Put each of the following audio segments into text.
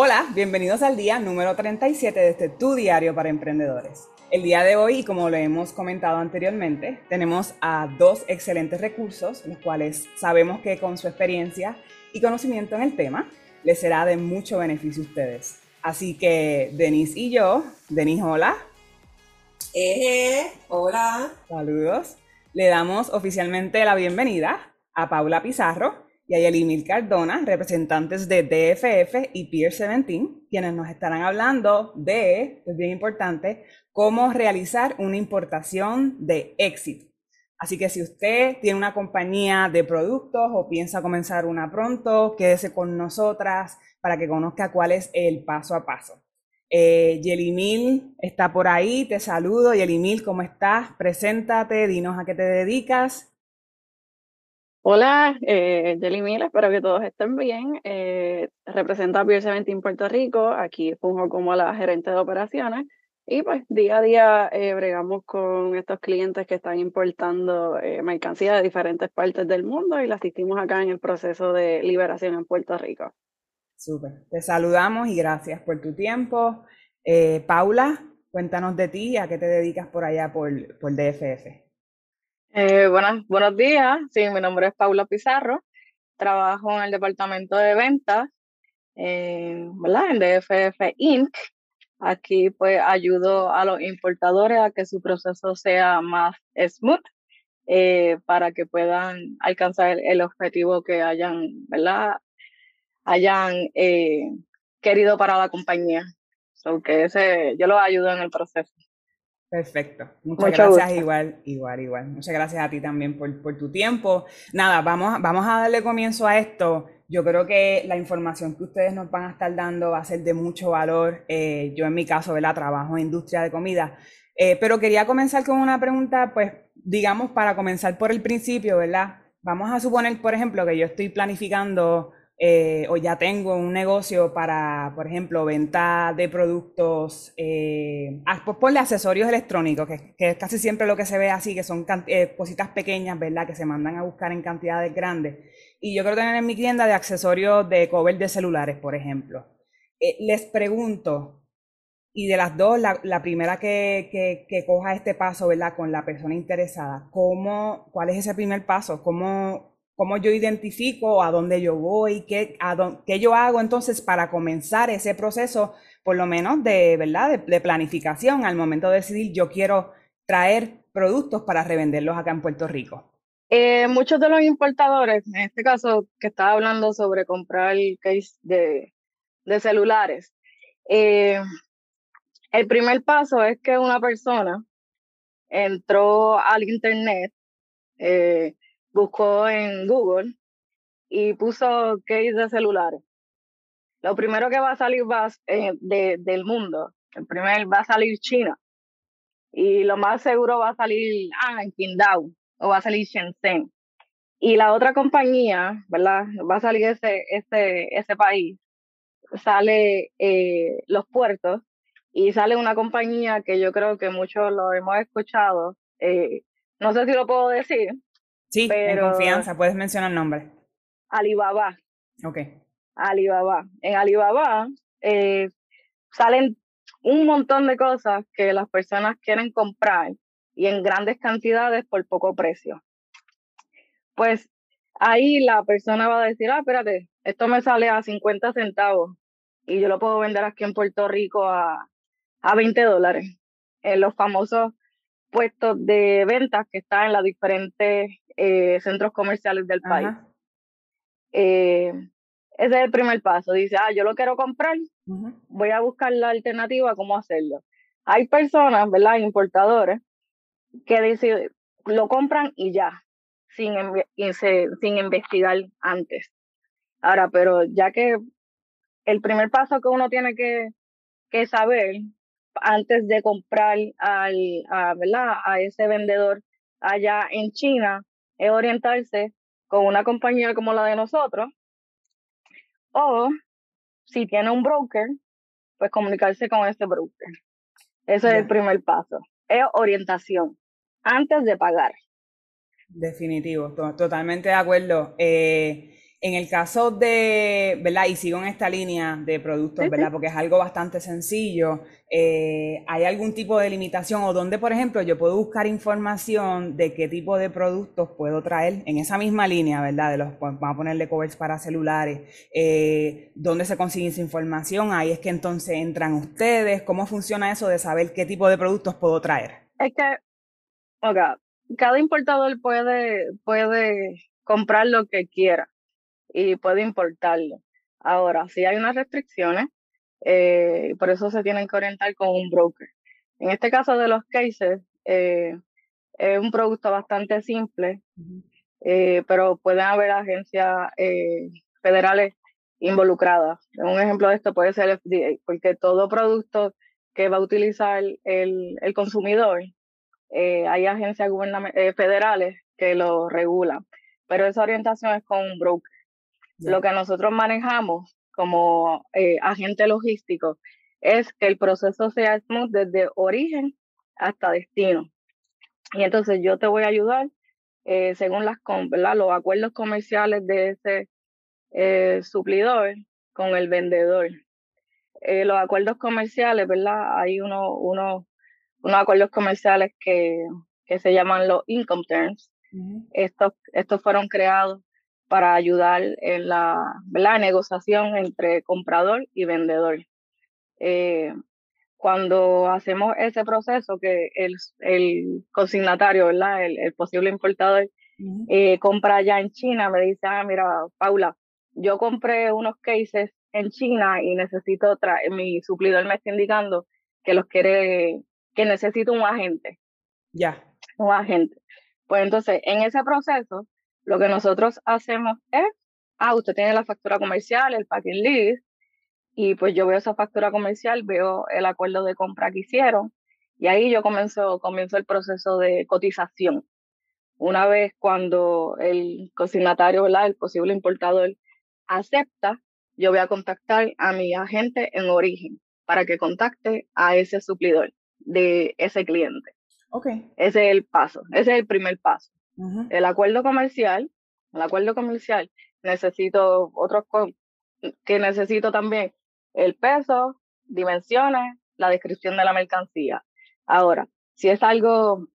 Hola, bienvenidos al día número 37 de este Tu Diario para Emprendedores. El día de hoy, como lo hemos comentado anteriormente, tenemos a dos excelentes recursos, los cuales sabemos que con su experiencia y conocimiento en el tema, les será de mucho beneficio a ustedes. Así que Denise y yo, Denise, hola. Eh, hola. Saludos. Le damos oficialmente la bienvenida a Paula Pizarro, y a Yelimil Cardona, representantes de DFF y Pier 17, quienes nos estarán hablando de, es bien importante, cómo realizar una importación de éxito. Así que si usted tiene una compañía de productos o piensa comenzar una pronto, quédese con nosotras para que conozca cuál es el paso a paso. Eh, Yelimil está por ahí, te saludo. Yelimil, ¿cómo estás? Preséntate, dinos a qué te dedicas Hola, eh, Jelly Mil, espero que todos estén bien. Eh, represento a Pier 17 Puerto Rico, aquí funjo como la gerente de operaciones y pues día a día eh, bregamos con estos clientes que están importando eh, mercancía de diferentes partes del mundo y la asistimos acá en el proceso de liberación en Puerto Rico. Súper, te saludamos y gracias por tu tiempo. Paula, cuéntanos de ti, a qué te dedicas por allá por, por DFF. Eh, buenas, buenos días, sí, mi nombre es Paula Pizarro, trabajo en el departamento de ventas, eh, ¿verdad? En DFF Inc. Aquí pues ayudo a los importadores a que su proceso sea más smooth eh, para que puedan alcanzar el objetivo que hayan, ¿verdad? Hayan eh, querido para la compañía. Ese, yo los ayudo en el proceso. Perfecto. Muchas gracias, igual, igual, igual. Muchas gracias a ti también por, por, tu tiempo. Nada, vamos, vamos a darle comienzo a esto. Yo creo que la información que ustedes nos van a estar dando va a ser de mucho valor. Eh, yo en mi caso, ¿verdad? Trabajo en industria de comida. Eh, pero quería comenzar con una pregunta, pues, digamos, para comenzar por el principio, ¿verdad? Vamos a suponer, por ejemplo, que yo estoy planificando eh, o ya tengo un negocio para, por ejemplo, venta de productos, eh, ah, pues accesorios electrónicos, que, es casi siempre lo que se ve así, que son eh, cositas pequeñas, ¿verdad? Que se mandan a buscar en cantidades grandes. Y yo quiero tener en mi tienda de accesorios de cover de celulares, por ejemplo. les pregunto, y de las dos, la, primera que, que, que, coja este paso, ¿verdad? Con la persona interesada, ¿cómo, ¿cuál es ese primer paso? ¿Cómo, cómo yo identifico a dónde yo voy, qué, a qué yo hago entonces para comenzar ese proceso, por lo menos de, ¿verdad? De, planificación al momento de decidir yo quiero traer productos para revenderlos acá en Puerto Rico. Eh, muchos de los importadores, en este caso que estaba hablando sobre comprar el case de, de celulares, eh, el primer paso es que una persona entró al internet, eh, buscó en Google y puso case de celulares. Lo primero que va a salir va, eh, de, del mundo, el primer va a salir China. Y lo más seguro va a salir ah, en Qingdao o va a salir Shenzhen. Y la otra compañía, ¿verdad? Va a salir ese, ese, ese país. Sale eh, los puertos y sale una compañía que yo creo que muchos lo hemos escuchado. Eh, no sé si lo puedo decir, Sí, en confianza, puedes mencionar el nombre. Alibaba. Ok. Alibaba. En Alibaba eh, salen un montón de cosas que las personas quieren comprar y en grandes cantidades por poco precio. Pues ahí la persona va a decir, ah, espérate, esto me sale a 50 centavos y yo lo puedo vender aquí en Puerto Rico a, a 20 dólares. En los famosos puestos de ventas que están en las diferentes eh, centros comerciales del país. Eh, ese es el primer paso. Dice, ah, yo lo quiero comprar, voy a buscar la alternativa, cómo hacerlo. Hay personas, ¿verdad? Importadores, que dicen, lo compran y ya, sin, sin investigar antes. Ahora, pero ya que el primer paso que uno tiene que, que saber antes de comprar al, a, ¿verdad? a ese vendedor allá en China es orientarse con una compañía como la de nosotros o si tiene un broker, pues comunicarse con ese broker. Ese es el primer paso. Es orientación antes de pagar. Definitivo, totalmente de acuerdo. Eh, En el caso de, ¿verdad? Y sigo en esta línea de productos, ¿verdad? Porque es algo bastante sencillo. Eh, ¿Hay algún tipo de limitación o dónde, por ejemplo, yo puedo buscar información de qué tipo de productos puedo traer en esa misma línea, ¿verdad? De los, pues, vamos a ponerle covers para celulares. Eh, ¿Dónde se consigue esa información? Ahí es que entonces entran ustedes. ¿Cómo funciona eso de saber qué tipo de productos puedo traer? Es que, oiga, cada importador puede, puede comprar lo que quiera y puede importarlo. Ahora, si hay unas restricciones, eh, por eso se tienen que orientar con un broker. En este caso de los cases, eh, es un producto bastante simple, eh, pero pueden haber agencias federales involucradas. Un ejemplo de esto puede ser el FDA, porque todo producto que va a utilizar el, el consumidor, hay agencias federales que lo regulan, pero esa orientación es con un broker. Lo que nosotros manejamos como eh, agente logístico es que el proceso sea smooth desde origen hasta destino. Y entonces yo te voy a ayudar eh, según las los acuerdos comerciales de ese eh, suplidor con el vendedor. los acuerdos comerciales, ¿verdad? Hay uno, uno, unos acuerdos comerciales que, que se llaman los income terms. estos, estos fueron creados para ayudar en la, la negociación entre comprador y vendedor. Eh, cuando hacemos ese proceso, que el, el consignatario, ¿verdad? El, posible importador, eh, compra allá en China, me dice, ah, mira, Paula, yo compré unos cases en China y necesito otra, mi suplidor me está indicando que los quiere, que necesito un agente. Ya. Un agente. Pues entonces, en ese proceso, lo que nosotros hacemos es, ah, usted tiene la factura comercial, el packing list, y pues yo veo esa factura comercial, veo el acuerdo de compra que hicieron, y ahí yo comienzo, comienzo el proceso de cotización. Una vez cuando el consignatario, el posible importador, acepta, yo voy a contactar a mi agente en origen para que contacte a ese suplidor de ese cliente. Okay. Ese es el paso, ese es el primer paso. El acuerdo comercial, el acuerdo comercial, necesito otros que necesito también el peso, dimensiones, la descripción de la mercancía. Ahora, si es algo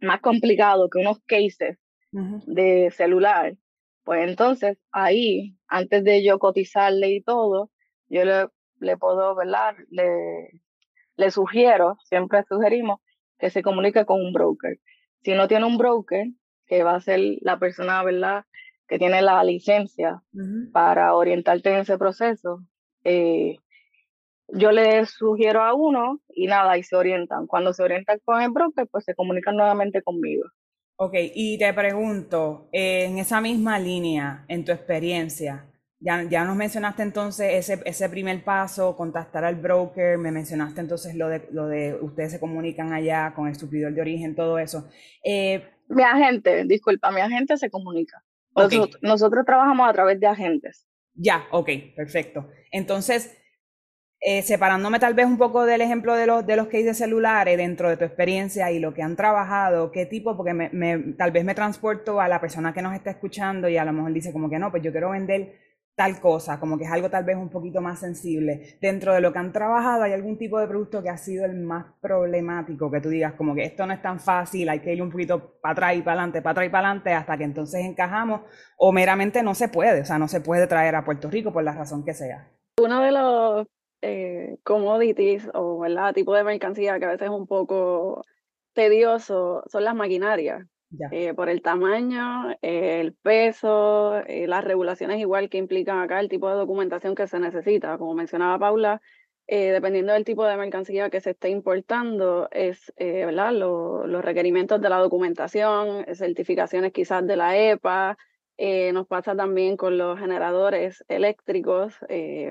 más complicado que unos cases de celular, pues entonces ahí, antes de yo cotizarle y todo, yo le, le puedo, ¿verdad? Le, le sugiero, siempre sugerimos que se comunique con un broker. Si no tiene un broker, que va a ser la persona, ¿verdad?, que tiene la licencia para orientarte en ese proceso, eh, yo le sugiero a uno y nada, y se orientan. Cuando se orientan con el broker, pues se comunican nuevamente conmigo. Ok, y te pregunto, en esa misma línea, en tu experiencia, ya, ya nos mencionaste entonces ese, ese primer paso, contactar al broker, me mencionaste entonces lo de, lo de ustedes se comunican allá con el suplidor de origen, todo eso. Eh, mi agente, disculpa, mi agente se comunica. Nosotros, trabajamos a través de agentes. Ya, ok, perfecto. Entonces, eh, separándome tal vez un poco del ejemplo de los, de los cases celulares dentro de tu experiencia y lo que han trabajado, qué tipo, porque me, tal vez me transporto a la persona que nos está escuchando y a lo mejor dice como que no, pues yo quiero vender tal cosa, como que es algo tal vez un poquito más sensible. Dentro de lo que han trabajado, ¿hay algún tipo de producto que ha sido el más problemático? Que tú digas como que esto no es tan fácil, hay que ir un poquito para atrás y para adelante, para atrás y para adelante hasta que entonces encajamos, o meramente no se puede, o sea, no se puede traer a Puerto Rico por la razón que sea. Uno de los eh, commodities o ¿verdad? tipo de mercancía que a veces es un poco tedioso son las maquinarias. Eh, por el tamaño, el peso, eh, las regulaciones igual que implican acá el tipo de documentación que se necesita. Como mencionaba Paula, eh, dependiendo del tipo de mercancía que se esté importando, es ¿verdad? los requerimientos de la documentación, certificaciones quizás de la EPA. nos pasa también con los generadores eléctricos.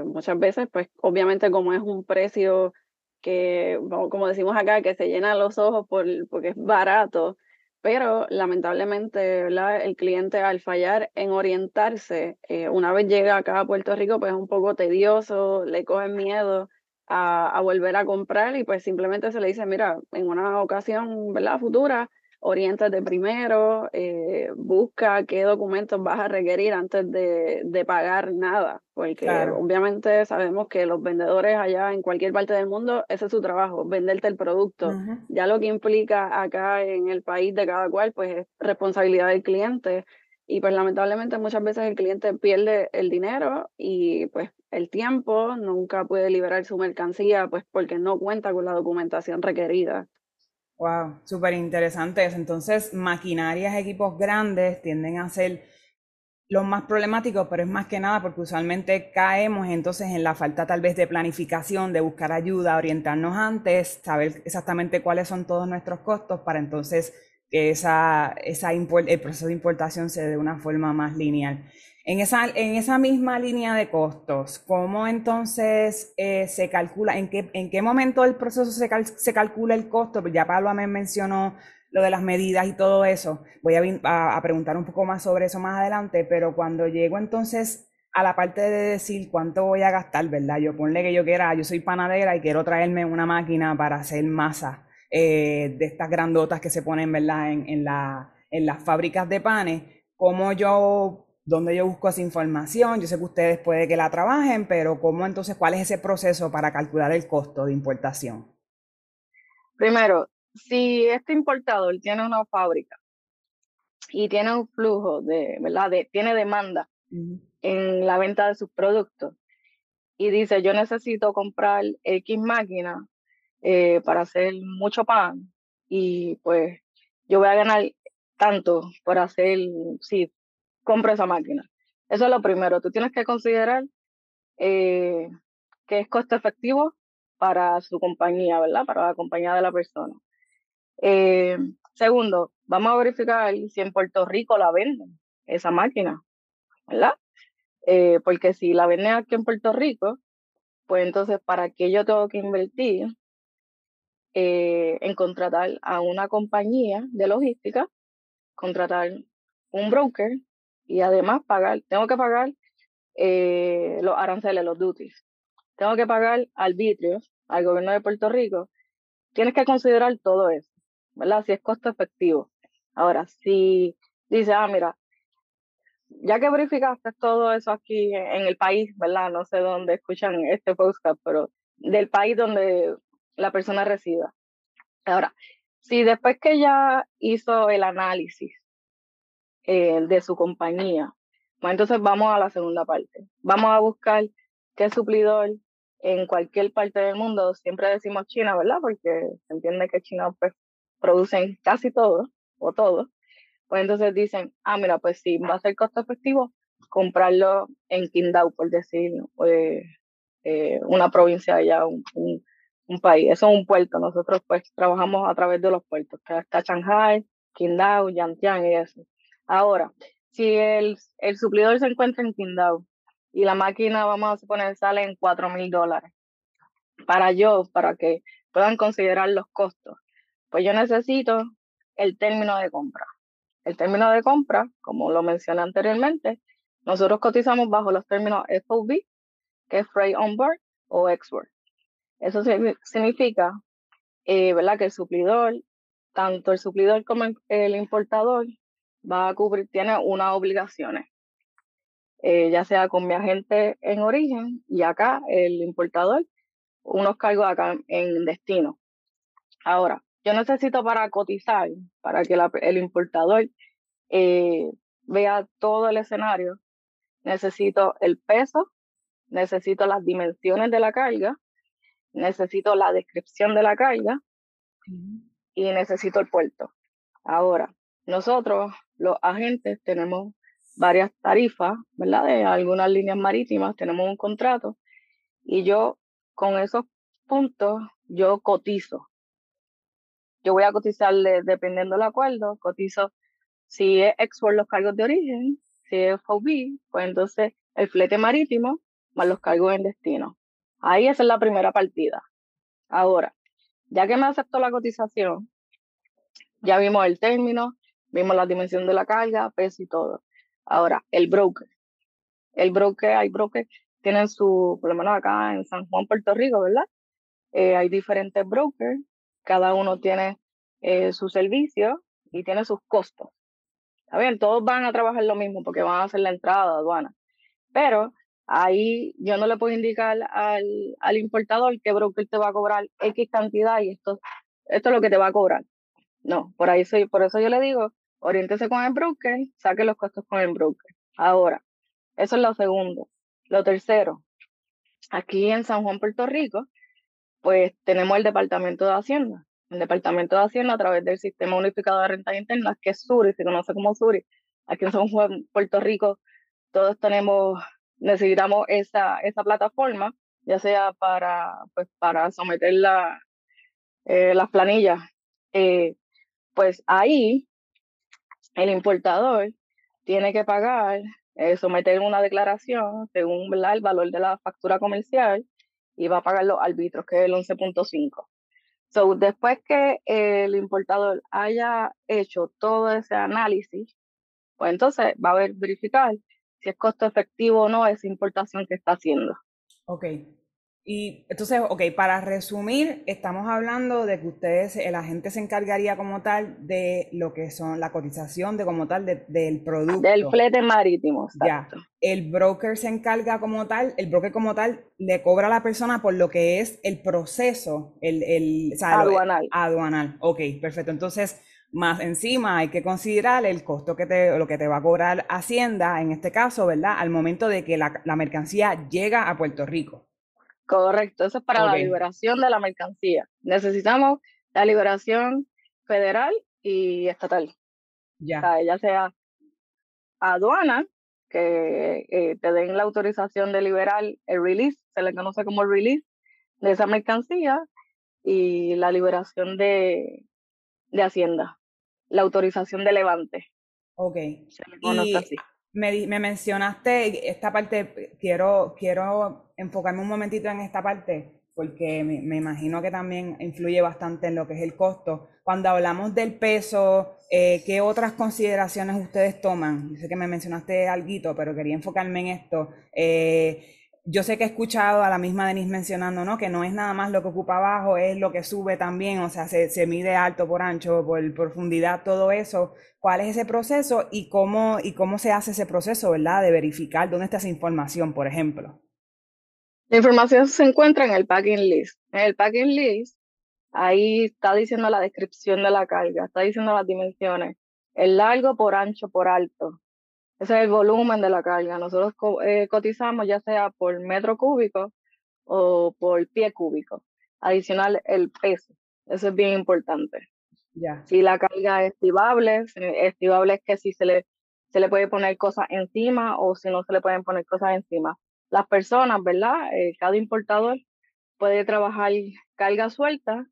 muchas veces, pues obviamente como es un precio que, como decimos acá, que se llena los ojos por, porque es barato, pero lamentablemente el cliente al fallar en orientarse, eh, una vez llega acá a Puerto Rico, pues es un poco tedioso, le cogen miedo a, volver a comprar y pues simplemente se le dice, mira, en una ocasión ¿verdad? futura oriéntate primero, eh, busca qué documentos vas a requerir antes de, pagar nada, porque obviamente sabemos que los vendedores allá en cualquier parte del mundo, ese es su trabajo, venderte el producto. Ya lo que implica acá en el país de cada cual, pues es responsabilidad del cliente. Y pues lamentablemente muchas veces el cliente pierde el dinero y pues el tiempo, nunca puede liberar su mercancía pues porque no cuenta con la documentación requerida. Wow, súper interesante Entonces, maquinarias, equipos grandes tienden a ser los más problemáticos, pero es más que nada porque usualmente caemos entonces en la falta tal vez de planificación, de buscar ayuda, orientarnos antes, saber exactamente cuáles son todos nuestros costos para entonces que esa, esa el proceso de importación se dé de una forma más lineal. En esa, en esa misma línea de costos, ¿cómo entonces eh, se calcula, en qué, en qué momento del proceso se, se calcula el costo? Pues ya Pablo me mencionó lo de las medidas y todo eso. Voy a, a, preguntar un poco más sobre eso más adelante, pero cuando llego entonces a la parte de decir cuánto voy a gastar, ¿verdad? Yo ponle que yo quiera, yo soy panadera y quiero traerme una máquina para hacer masa eh, de estas grandotas que se ponen, ¿verdad? En, en, la, en las fábricas de panes. ¿Cómo yo dónde yo busco esa información. Yo sé que ustedes puede que la trabajen, pero ¿cómo entonces, cuál es ese proceso para calcular el costo de importación? Primero, si este importador tiene una fábrica y tiene un flujo de, ¿verdad? De, tiene demanda en la venta de sus productos y dice, yo necesito comprar X máquina eh, para hacer mucho pan y pues yo voy a ganar tanto por hacer, sí, compra esa máquina. Eso es lo primero. Tú tienes que considerar eh, que es costo efectivo para su compañía, ¿verdad? Para la compañía de la persona. Eh, segundo, vamos a verificar si en Puerto Rico la venden, esa máquina, ¿verdad? Eh, porque si la venden aquí en Puerto Rico, pues entonces, ¿para qué yo tengo que invertir en contratar a una compañía de logística, contratar un broker y además pagar, tengo que pagar eh, los aranceles, los duties, tengo que pagar arbitrios al gobierno de Puerto Rico, tienes que considerar todo eso, ¿verdad? Si es costo efectivo. Ahora, si dice, ah, mira, ya que verificaste todo eso aquí en el país, ¿verdad? No sé dónde escuchan este podcast, pero del país donde la persona resida. Ahora, si después que ya hizo el análisis eh, de su compañía. Pues entonces vamos a la segunda parte. Vamos a buscar qué suplidor en cualquier parte del mundo, siempre decimos China, ¿verdad? Porque se entiende que China pues, producen casi todo o todo. Pues entonces dicen, ah, mira, pues sí, va a ser costo efectivo comprarlo en Qingdao, por decir, eh, eh, una provincia allá, un, un, país. Eso es un puerto. Nosotros pues trabajamos a través de los puertos, que está Shanghai, Qingdao, Yantian y eso. Ahora, si el, el suplidor se encuentra en Qingdao y la máquina, vamos a suponer, sale en 4 mil dólares, para yo, para que puedan considerar los costos, pues yo necesito el término de compra. El término de compra, como lo mencioné anteriormente, nosotros cotizamos bajo los términos FOB, que es Freight On Board o Export. Eso significa eh, ¿verdad? que el suplidor, tanto el suplidor como el importador, va a cubrir, tiene unas obligaciones, eh, ya sea con mi agente en origen y acá el importador, unos cargos acá en destino. Ahora, yo necesito para cotizar, para que el importador eh, vea todo el escenario, necesito el peso, necesito las dimensiones de la carga, necesito la descripción de la carga y necesito el puerto. Ahora, nosotros, los agentes, tenemos varias tarifas, ¿verdad? De algunas líneas marítimas, tenemos un contrato y yo con esos puntos, yo cotizo. Yo voy a cotizarle dependiendo del acuerdo, cotizo si es export los cargos de origen, si es FOB, pues entonces el flete marítimo más los cargos en destino. Ahí esa es la primera partida. Ahora, ya que me aceptó la cotización, ya vimos el término, Vimos la dimensión de la carga, peso y todo. Ahora, el broker. El broker, hay brokers, tienen su, por lo menos acá en San Juan, Puerto Rico, ¿verdad? Eh, hay diferentes brokers, cada uno tiene eh, su servicio y tiene sus costos. Está bien, todos van a trabajar lo mismo porque van a hacer la entrada aduana, pero ahí yo no le puedo indicar al, al importador que broker te va a cobrar X cantidad y esto, esto es lo que te va a cobrar. No, por ahí soy, por eso yo le digo, oriéntese con el broker, saque los costos con el broker. Ahora, eso es lo segundo. Lo tercero, aquí en San Juan, Puerto Rico, pues tenemos el Departamento de Hacienda. El Departamento de Hacienda a través del Sistema Unificado de Rentas Internas, que es SURI, se conoce como SURI. Aquí en San Juan, Puerto Rico, todos tenemos, necesitamos esa, esa plataforma, ya sea para, pues, para someter la, eh, las planillas. Eh, pues ahí el importador tiene que pagar, eh, someter una declaración según el valor de la factura comercial y va a pagar los arbitros, que es el 11.5. So, después que el importador haya hecho todo ese análisis, pues entonces va a ver, verificar si es costo efectivo o no esa importación que está haciendo. Ok, y entonces, ok, para resumir, estamos hablando de que ustedes, el agente se encargaría como tal de lo que son la cotización de como tal del producto. Del flete marítimo. Ya. El broker se encarga como tal, el broker como tal le cobra a la persona por lo que es el proceso, el, el aduanal. aduanal. Ok, perfecto. Entonces, más encima hay que considerar el costo que te, lo que te va a cobrar Hacienda, en este caso, ¿verdad? Al momento de que la, la mercancía llega a Puerto Rico. Correcto, eso es para la liberación de la mercancía. Necesitamos la liberación federal y estatal. Ya. ya sea aduana, que eh, te den la autorización de liberar el release, se le conoce como el release de esa mercancía, y la liberación de, de Hacienda, la autorización de levante. Ok. Se le conoce así. Me, me, mencionaste esta parte, quiero, quiero enfocarme un momentito en esta parte, porque me, imagino que también influye bastante en lo que es el costo. Cuando hablamos del peso, eh, ¿qué otras consideraciones ustedes toman? Yo sé que me mencionaste algo, pero quería enfocarme en esto. Eh, yo sé que he escuchado a la misma Denise mencionando, ¿no? Que no es nada más lo que ocupa abajo, es lo que sube también, o sea, se, se mide alto por ancho, por profundidad, todo eso. ¿Cuál es ese proceso y cómo, y cómo se hace ese proceso, ¿verdad? De verificar dónde está esa información, por ejemplo. La información se encuentra en el packing list. En el packing list, ahí está diciendo la descripción de la carga, está diciendo las dimensiones, el largo por ancho por alto, ese es el volumen de la carga. Nosotros eh, cotizamos ya sea por metro cúbico o por pie cúbico. Adicional, el peso. Eso es bien importante. Ya. Si la carga es estibable, estibable es que si se le, se le puede poner cosas encima o si no se le pueden poner cosas encima. Las personas, ¿verdad? Eh, cada importador puede trabajar carga suelta,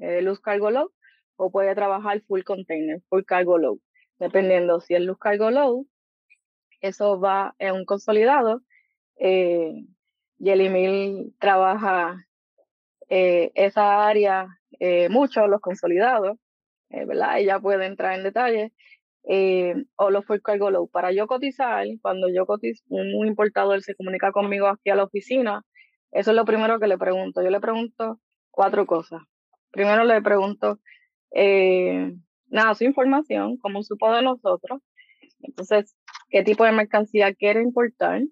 eh, luz cargo load, o puede trabajar full container, full cargo load. Dependiendo si es luz cargo load, eso va en un consolidado. Eh, Yelimil trabaja eh, esa área eh, mucho, los consolidados, ¿verdad? Ella puede entrar en detalle. O los full cargo low. Para yo cotizar, cuando yo cotizo, un, importador se comunica conmigo aquí a la oficina, eso es lo primero que le pregunto. Yo le pregunto cuatro cosas. Primero le pregunto, nada, su información, cómo supo de nosotros. Entonces, qué tipo de mercancía quiere importar,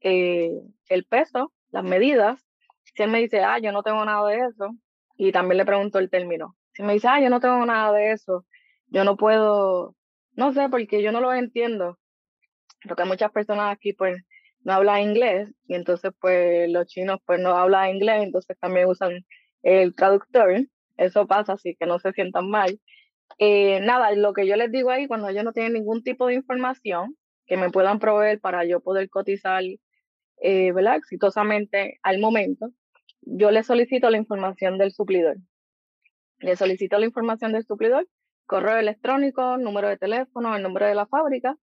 eh, el peso, las medidas. Si él me dice, ah, yo no tengo nada de eso, y también le pregunto el término. Si me dice, ah, yo no tengo nada de eso, yo no puedo, no sé, porque yo no lo entiendo. Porque muchas personas aquí, pues, no hablan inglés, y entonces, pues, los chinos, pues, no hablan inglés, entonces también usan el traductor. Eso pasa, así que no se sientan mal. Eh, nada, lo que yo les digo ahí, cuando ellos no tienen ningún tipo de información que me puedan proveer para yo poder cotizar, eh. Exitosamente al momento, yo les solicito la información del suplidor. Le solicito la información del suplidor, correo electrónico, número de teléfono, el nombre de la fábrica,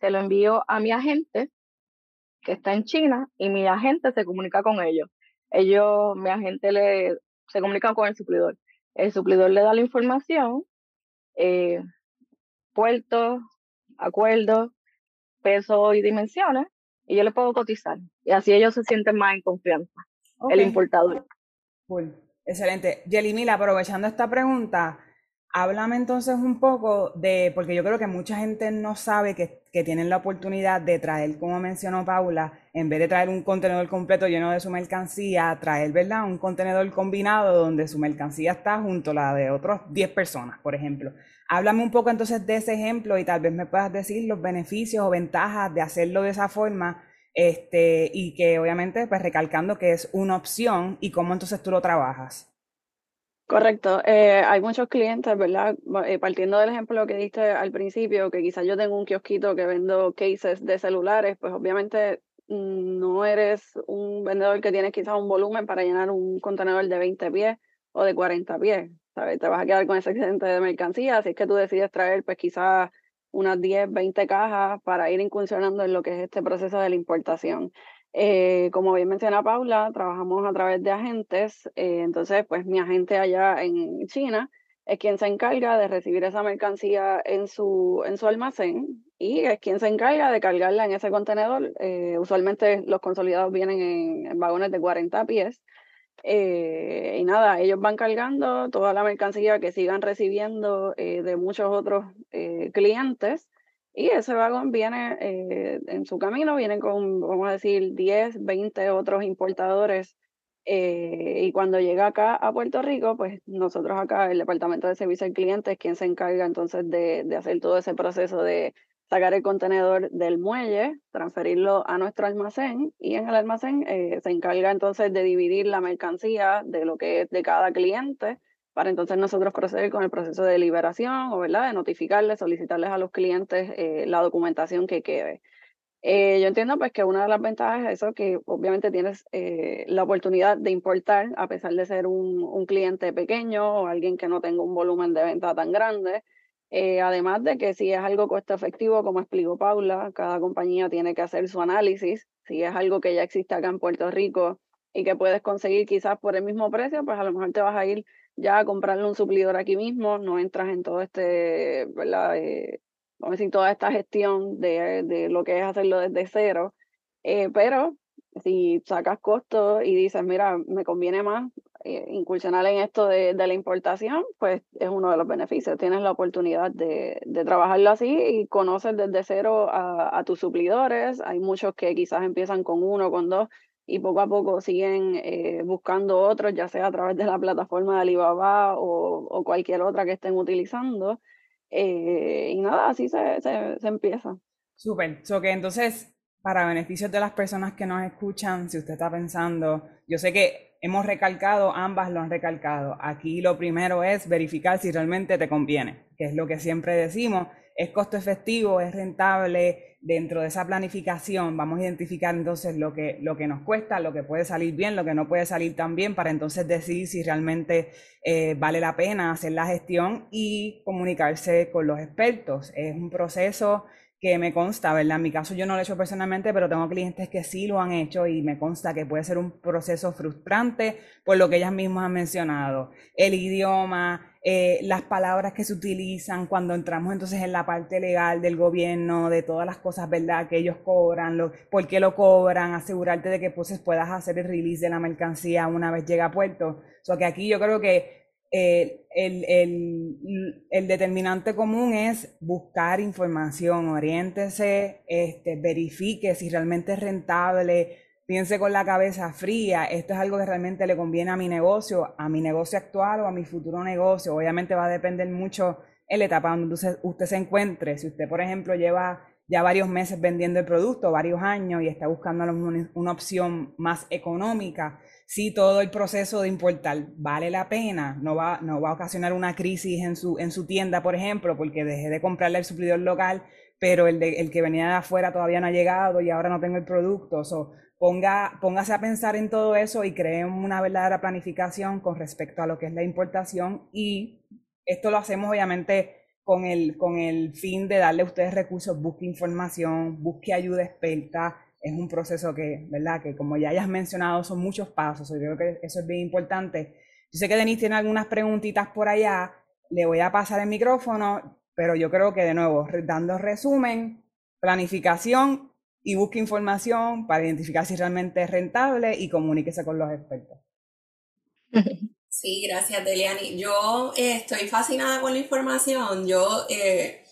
se lo envío a mi agente que está en China y mi agente se comunica con ellos. Ellos, mi agente le, se comunica con el suplidor. El suplidor le da la información eh, puertos, acuerdos, peso y dimensiones, y yo le puedo cotizar. Y así ellos se sienten más en confianza, el importador. Cool. Excelente. Yelimila, aprovechando esta pregunta, Háblame entonces un poco de, porque yo creo que mucha gente no sabe que, que, tienen la oportunidad de traer, como mencionó Paula, en vez de traer un contenedor completo lleno de su mercancía, traer, ¿verdad? Un contenedor combinado donde su mercancía está junto a la de otros 10 personas, por ejemplo. Háblame un poco entonces de ese ejemplo y tal vez me puedas decir los beneficios o ventajas de hacerlo de esa forma, este, y que obviamente, pues recalcando que es una opción y cómo entonces tú lo trabajas. Correcto. Eh, hay muchos clientes, ¿verdad? Eh, partiendo del ejemplo que diste al principio, que quizás yo tengo un kiosquito que vendo cases de celulares, pues obviamente mm, no eres un vendedor que tienes quizás un volumen para llenar un contenedor de 20 pies o de 40 pies, ¿sabes? Te vas a quedar con ese excedente de mercancía, así es que tú decides traer pues quizás unas 10, 20 cajas para ir incursionando en lo que es este proceso de la importación. Eh, como bien menciona Paula, trabajamos a través de agentes, eh, entonces pues mi agente allá en China es quien se encarga de recibir esa mercancía en su, en su almacén y es quien se encarga de cargarla en ese contenedor. Eh, usualmente los consolidados vienen en, vagones de 40 pies. y nada, ellos van cargando toda la mercancía que sigan recibiendo de muchos otros clientes y ese vagón viene eh, en su camino, viene con, vamos a decir, 10, 20 otros importadores. Eh, y cuando llega acá a Puerto Rico, pues nosotros acá, el Departamento de Servicio al Cliente, es quien se encarga entonces de, de hacer todo ese proceso de sacar el contenedor del muelle, transferirlo a nuestro almacén y en el almacén eh, se encarga entonces de dividir la mercancía de lo que es de cada cliente para entonces nosotros proceder con el proceso de liberación o ¿verdad? de notificarles, solicitarles a los clientes eh, la documentación que quede. Eh, yo entiendo pues que una de las ventajas es eso, que obviamente tienes eh, la oportunidad de importar a pesar de ser un, un, cliente pequeño o alguien que no tenga un volumen de venta tan grande. además de que si es algo costo efectivo, como explicó Paula, cada compañía tiene que hacer su análisis. Si es algo que ya existe acá en Puerto Rico y que puedes conseguir quizás por el mismo precio, pues a lo mejor te vas a ir ya comprarle un suplidor aquí mismo, no entras en todo este, ¿verdad? Eh, vamos a decir, toda esta gestión de, de lo que es hacerlo desde cero. Eh, pero si sacas costos y dices, mira, me conviene más eh, incursionar en esto de, de, la importación, pues es uno de los beneficios. Tienes la oportunidad de, de trabajarlo así y conoces desde cero a, a, tus suplidores. Hay muchos que quizás empiezan con uno, con dos, y poco a poco siguen eh, buscando otros, ya sea a través de la plataforma de Alibaba o, cualquier otra que estén utilizando. Eh, y nada, así se, se, se empieza. Súper. So que entonces, para beneficios de las personas que nos escuchan, si usted está pensando, yo sé que hemos recalcado, ambas lo han recalcado. Aquí lo primero es verificar si realmente te conviene, que es lo que siempre decimos. Es costo efectivo, es rentable, dentro de esa planificación vamos a identificar entonces lo que, lo que nos cuesta, lo que puede salir bien, lo que no puede salir tan bien, para entonces decidir si realmente eh, vale la pena hacer la gestión y comunicarse con los expertos. Es un proceso que me consta, ¿verdad? En mi caso yo no lo he hecho personalmente, pero tengo clientes que sí lo han hecho y me consta que puede ser un proceso frustrante por lo que ellas mismas han mencionado. El idioma, eh, las palabras que se utilizan cuando entramos entonces en la parte legal del gobierno, de todas las cosas, ¿verdad? Que ellos cobran, lo, por qué lo cobran, asegurarte de que pues puedas hacer el release de la mercancía una vez llega a puerto. O sea, que aquí yo creo que el, el, el, determinante común es buscar información, oriéntese, este, verifique si realmente es rentable, piense con la cabeza fría, esto es algo que realmente le conviene a mi negocio, a mi negocio actual o a mi futuro negocio. Obviamente va a depender mucho en la etapa donde usted, se encuentre. Si usted, por ejemplo, lleva ya varios meses vendiendo el producto, varios años y está buscando una opción más económica, si todo el proceso de importar vale la pena, no va, no va a ocasionar una crisis en su, en su tienda, por ejemplo, porque dejé de comprarle el suplidor local, pero el, de, el que venía de afuera todavía no ha llegado y ahora no tengo el producto. So, ponga, póngase a pensar en todo eso y cree una verdadera planificación con respecto a lo que es la importación y esto lo hacemos obviamente con el, con el fin de darle a ustedes recursos, busque información, busque ayuda experta. Es un proceso que, ¿verdad? Que como ya hayas mencionado, son muchos pasos. Yo creo que eso es bien importante. Yo sé que Denise tiene algunas preguntitas por allá. Le voy a pasar el micrófono, pero yo creo que de nuevo, dando resumen, planificación y busque información para identificar si realmente es rentable y comuníquese con los expertos. Sí, gracias, Deliani. Yo eh, estoy fascinada con la información. Yo, eh,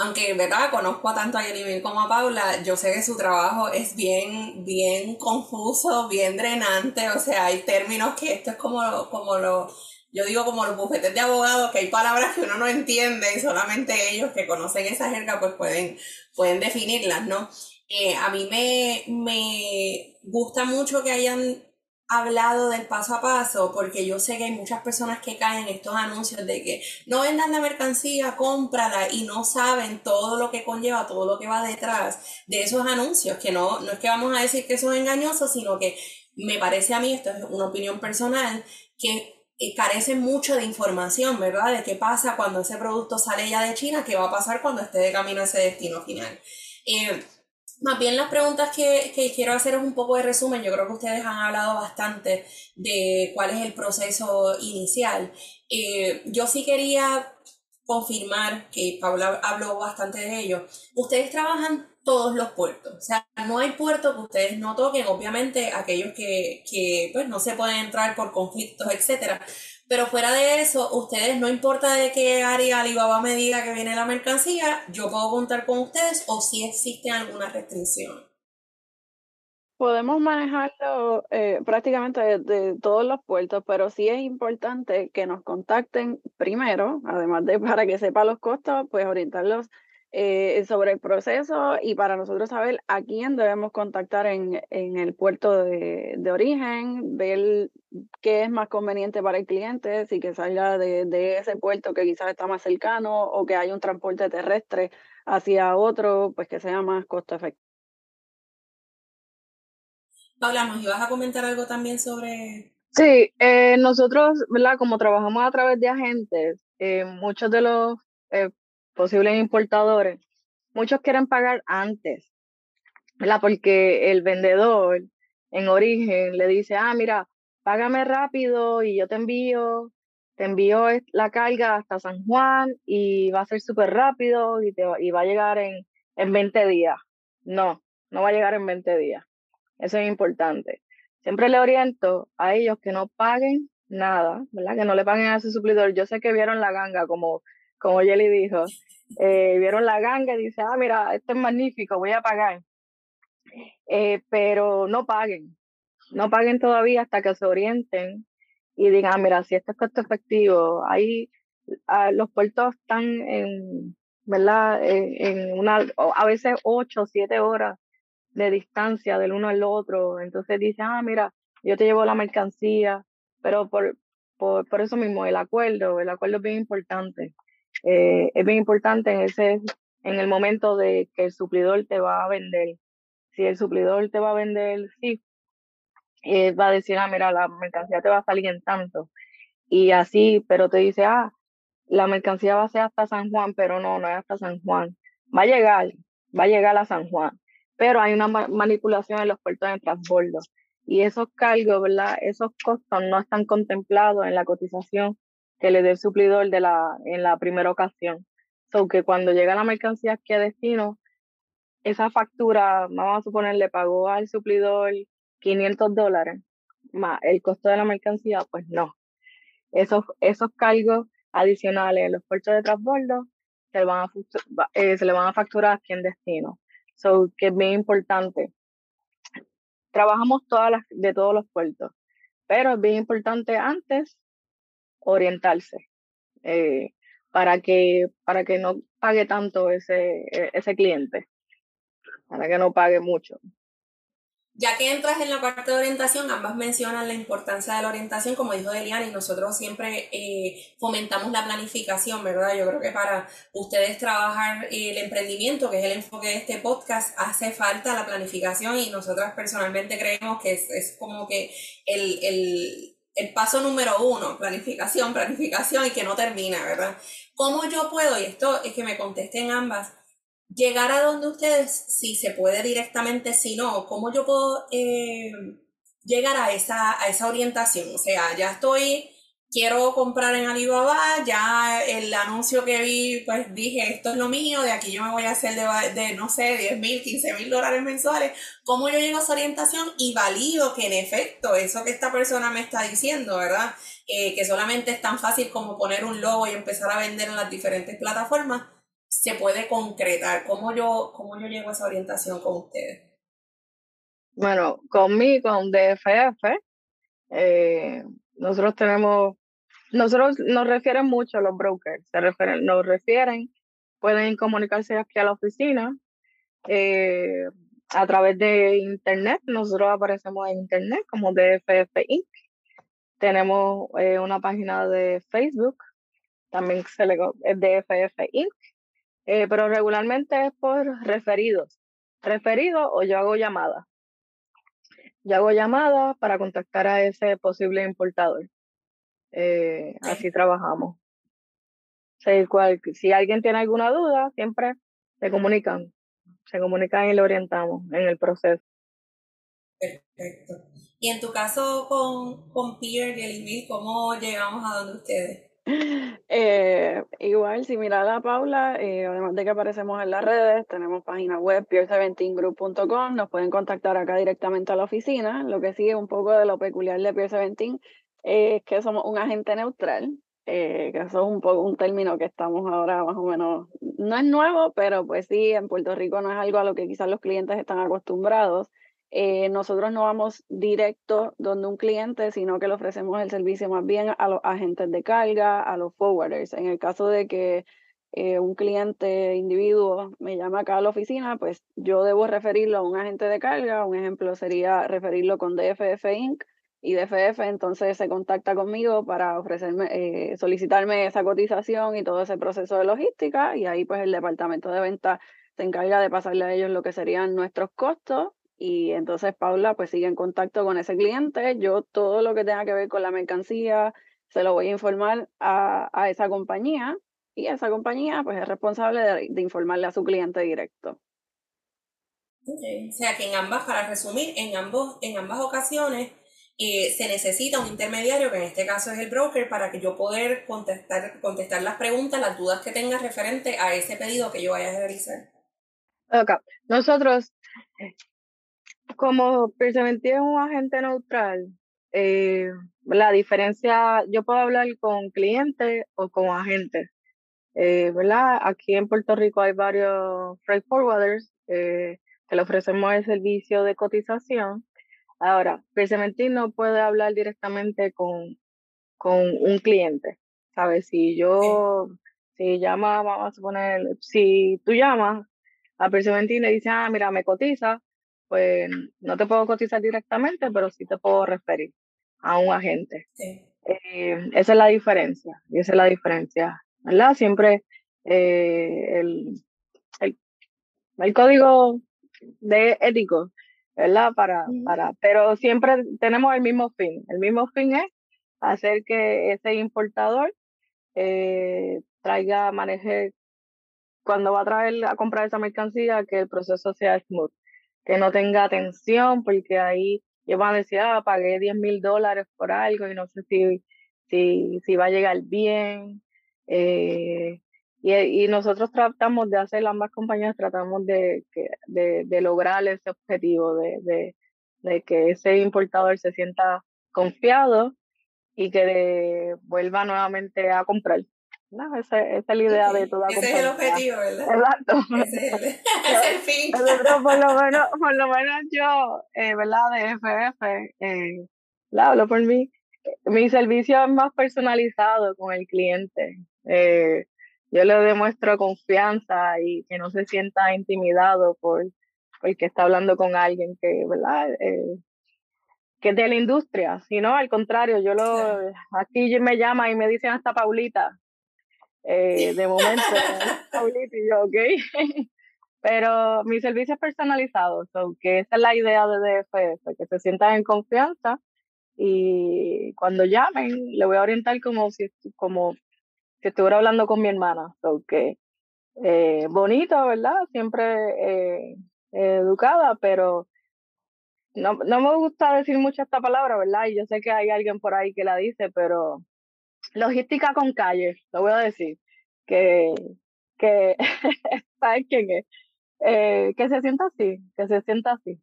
aunque, ¿verdad? Conozco a tanto a Yenimil como a Paula, yo sé que su trabajo es bien, bien confuso, bien drenante. O sea, hay términos que esto es como, como lo, yo digo como los bufetes de abogados, que hay palabras que uno no entiende y solamente ellos que conocen esa jerga pues pueden, pueden definirlas, ¿no? Eh, a mí me, me gusta mucho que hayan hablado del paso a paso, porque yo sé que hay muchas personas que caen en estos anuncios de que no vendan la mercancía, cómprala y no saben todo lo que conlleva, todo lo que va detrás de esos anuncios, que no, no es que vamos a decir que son engañosos, sino que me parece a mí, esto es una opinión personal, que eh, carecen mucho de información, ¿verdad? De qué pasa cuando ese producto sale ya de China, qué va a pasar cuando esté de camino a ese destino final. Eh, más bien las preguntas que, quiero hacer es un poco de resumen. Yo creo que ustedes han hablado bastante de cuál es el proceso inicial. Eh, yo sí quería confirmar, que Paula habló bastante de ello, ustedes trabajan todos los puertos. O sea, no hay puerto que ustedes no toquen, obviamente aquellos que, que pues, no se pueden entrar por conflictos, etcétera. Pero fuera de eso, ustedes, no importa de qué área Alibaba me diga que viene la mercancía, yo puedo contar con ustedes o si existe alguna restricción. Podemos manejarlo eh, prácticamente de, todos los puertos, pero sí es importante que nos contacten primero, además de para que sepa los costos, pues orientarlos eh, sobre el proceso y para nosotros saber a quién debemos contactar en, en el puerto de, de, origen, ver qué es más conveniente para el cliente, si que salga de, de, ese puerto que quizás está más cercano o que haya un transporte terrestre hacia otro, pues que sea más costo efectivo. Paula, ¿nos ibas a comentar algo también sobre...? Sí, eh, nosotros, ¿verdad? Como trabajamos a través de agentes, eh, muchos de los posibles importadores, muchos quieren pagar antes, ¿verdad? Porque el vendedor en origen le dice, ah, mira, págame rápido y yo te envío, te envío la carga hasta San Juan y va a ser súper rápido y, te, y va a llegar en, en 20 días. No, no va a llegar en 20 días. Eso es importante. Siempre le oriento a ellos que no paguen nada, ¿verdad? Que no le paguen a su suplidor. Yo sé que vieron la ganga, como, como Jelly dijo, eh, vieron la ganga y dice, ah, mira, esto es magnífico, voy a pagar. Eh, pero no paguen, no paguen todavía hasta que se orienten y digan, ah, mira, si esto es costo efectivo, ahí ah, los puertos están en, ¿verdad? En, una, a veces ocho o siete horas de distancia del uno al otro, entonces dicen, ah, mira, yo te llevo la mercancía, pero por, por, por eso mismo, el acuerdo, el acuerdo es bien importante. Eh, es bien importante en, ese, en el momento de que el suplidor te va a vender. Si el suplidor te va a vender, sí, va a decir, ah, mira, la mercancía te va a salir en tanto. Y así, pero te dice, ah, la mercancía va a ser hasta San Juan, pero no, no es hasta San Juan. Va a llegar, va a llegar a San Juan, pero hay una manipulación en los puertos de transbordo. Y esos cargos, ¿verdad? Esos costos no están contemplados en la cotización que le dé el suplidor de la, en la primera ocasión. So que cuando llega la mercancía aquí a destino, esa factura, vamos a suponer, le pagó al suplidor 500 dólares, más el costo de la mercancía, pues no. Esos, esos cargos adicionales en los puertos de transbordo se, van a, eh, se le van a facturar aquí en destino. So, que es bien importante. Trabajamos todas las, de todos los puertos, pero es bien importante antes orientarse eh, para, que, para que no pague tanto ese, e, ese cliente, para que no pague mucho. Ya que entras en la parte de orientación, ambas mencionan la importancia de la orientación, como dijo Deliana, y nosotros siempre eh, fomentamos la planificación, ¿verdad? Yo creo que para ustedes trabajar el emprendimiento, que es el enfoque de este podcast, hace falta la planificación y nosotras personalmente creemos que es, es como que el, el el paso número uno, planificación, planificación y que no termina, ¿verdad? ¿Cómo yo puedo, y esto es que me contesten ambas, llegar a donde ustedes, si se puede directamente, si no, cómo yo puedo eh, llegar a esa, a esa orientación? O sea, ya estoy quiero comprar en Alibaba, ya el anuncio que vi, pues dije, esto es lo mío, de aquí yo me voy a hacer de, no sé, 10 mil, 15 mil dólares mensuales. ¿Cómo yo llego a esa orientación y valido que en efecto eso que esta persona me está diciendo, ¿verdad? Eh, que solamente es tan fácil como poner un logo y empezar a vender en las diferentes plataformas, se puede concretar. ¿Cómo yo, cómo yo llego a esa orientación con ustedes? Bueno, conmigo, con DFF, eh, nosotros tenemos nosotros nos refieren mucho a los brokers, se refieren, nos refieren, pueden comunicarse aquí a la oficina eh, a través de internet. Nosotros aparecemos en internet como DFF Inc. Tenemos eh, una página de Facebook, también se le es DFF Inc. Eh, pero regularmente es por referidos. Referido o yo hago llamada. Yo hago llamada para contactar a ese posible importador. Eh. Así trabajamos. Sí, cual, si alguien tiene alguna duda, siempre se comunican. Se comunican y le orientamos en el proceso. Perfecto. Y en tu caso con, con Pierre y el email, ¿cómo llegamos a donde ustedes? Eh, igual, similar a Paula, eh, además de que aparecemos en las redes, tenemos página web pierce17group.com, nos pueden contactar acá directamente a la oficina, lo que sigue un poco de lo peculiar de Pierce17 eh, que somos un agente neutral, eh, que eso es un, poco, un término que estamos ahora más o menos, no es nuevo, pero pues sí, en Puerto Rico no es algo a lo que quizás los clientes están acostumbrados. Eh, nosotros no vamos directo donde un cliente, sino que le ofrecemos el servicio más bien a los agentes de carga, a los forwarders. En el caso de que eh, un cliente individuo me llama acá a la oficina, pues yo debo referirlo a un agente de carga. Un ejemplo sería referirlo con DFF Inc y DFF entonces se contacta conmigo para ofrecerme, eh, solicitarme esa cotización y todo ese proceso de logística y ahí pues el departamento de venta se encarga de pasarle a ellos lo que serían nuestros costos y entonces Paula pues sigue en contacto con ese cliente, yo todo lo que tenga que ver con la mercancía se lo voy a informar a, a esa compañía y esa compañía pues es responsable de, de informarle a su cliente directo. O sea que en ambas, para resumir, en, ambos, en ambas ocasiones eh, se necesita un intermediario, que en este caso es el broker, para que yo poder contestar, contestar las preguntas, las dudas que tenga referente a ese pedido que yo vaya a realizar. Ok, nosotros, como Persementí es un agente neutral, eh, la diferencia, yo puedo hablar con clientes o con agentes. Eh, ¿verdad? Aquí en Puerto Rico hay varios freight forwarders que le ofrecemos el servicio de cotización Ahora, Persementín no puede hablar directamente con, con un cliente, ¿sabes? Si yo, si llama, vamos a suponer, si tú llamas a Persementín y le dices, ah, mira, me cotiza, pues no te puedo cotizar directamente, pero sí te puedo referir a un agente. Eh, esa es la diferencia, y esa es la diferencia, ¿verdad? Siempre eh, el, el, el, código de ético ¿verdad? Para, para, pero siempre tenemos el mismo fin. El mismo fin es hacer que ese importador eh, traiga, maneje, cuando va a traer a comprar esa mercancía, que el proceso sea smooth, que no tenga tensión, porque ahí van a decir, ah, pagué 10 mil dólares por algo y no sé si, si, si va a llegar bien. Eh, y, nosotros tratamos de hacer, ambas compañías tratamos de, de, de lograr ese objetivo, de, de, que ese importador se sienta confiado y que vuelva nuevamente a comprar. No, esa, es la idea de toda Ese es el objetivo, ¿verdad? Exacto. Ese es el, es el fin. por, lo menos, por lo menos yo, eh, ¿verdad? De FF, eh, hablo por mí. Mi servicio es más personalizado con el cliente. Eh, yo le demuestro confianza y que no se sienta intimidado por porque está hablando con alguien que, ¿verdad? Eh, que es de la industria, sino al contrario, yo lo, aquí me llama y me dicen hasta Paulita, eh, de momento, Paulita y yo, ok, pero mi servicio es personalizado, so, que esa es la idea de DFS, que se sientan en confianza y cuando llamen le voy a orientar como si, como que estuviera hablando con mi hermana. porque eh, bonito, ¿verdad? Siempre eh, educada, pero no, no me gusta decir mucho esta palabra, ¿verdad? Y yo sé que hay alguien por ahí que la dice, pero logística con calle, lo voy a decir, que, que ¿sabes quién es? Eh, que se sienta así, que se sienta así.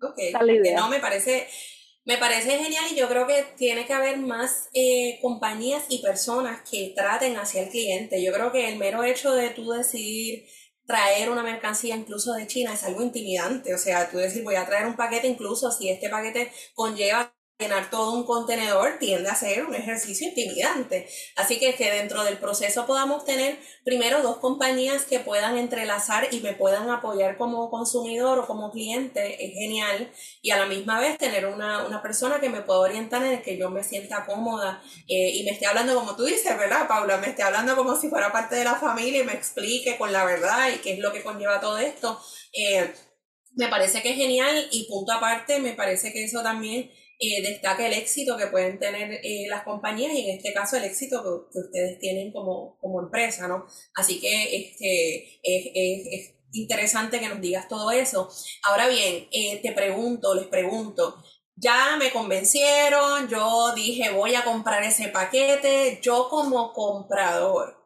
Ok, no, me parece, me parece genial y yo creo que tiene que haber más eh, compañías y personas que traten hacia el cliente. Yo creo que el mero hecho de tú decidir traer una mercancía incluso de China es algo intimidante. O sea, tú decir voy a traer un paquete incluso si este paquete conlleva llenar todo un contenedor tiende a ser un ejercicio intimidante. Así que que dentro del proceso podamos tener primero dos compañías que puedan entrelazar y me puedan apoyar como consumidor o como cliente es genial. Y a la misma vez tener una, una persona que me pueda orientar en el que yo me sienta cómoda eh, y me esté hablando como tú dices, ¿verdad, Paula? Me esté hablando como si fuera parte de la familia y me explique con la verdad y qué es lo que conlleva todo esto. Eh, me parece que es genial y punto aparte, me parece que eso también eh, destaca el éxito que pueden tener eh, las compañías y en este caso el éxito que, ustedes tienen como, como, empresa, ¿no? Así que este, es, es, interesante que nos digas todo eso. Ahora bien, eh, te pregunto, les pregunto, ya me convencieron, yo dije voy a comprar ese paquete, yo como comprador,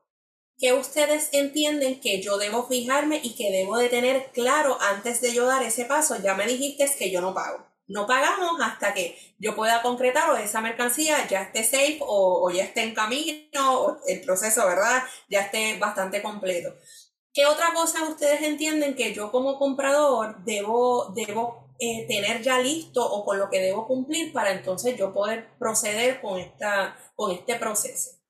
¿qué ustedes entienden que yo debo fijarme y que debo de tener claro antes de yo dar ese paso? Ya me dijiste que yo no pago no pagamos hasta que yo pueda concretar o esa mercancía ya esté safe o, ya esté en camino o el proceso, ¿verdad? Ya esté bastante completo. ¿Qué otra cosa ustedes entienden que yo como comprador debo, debo eh, tener ya listo o con lo que debo cumplir para entonces yo poder proceder con, esta, con este proceso?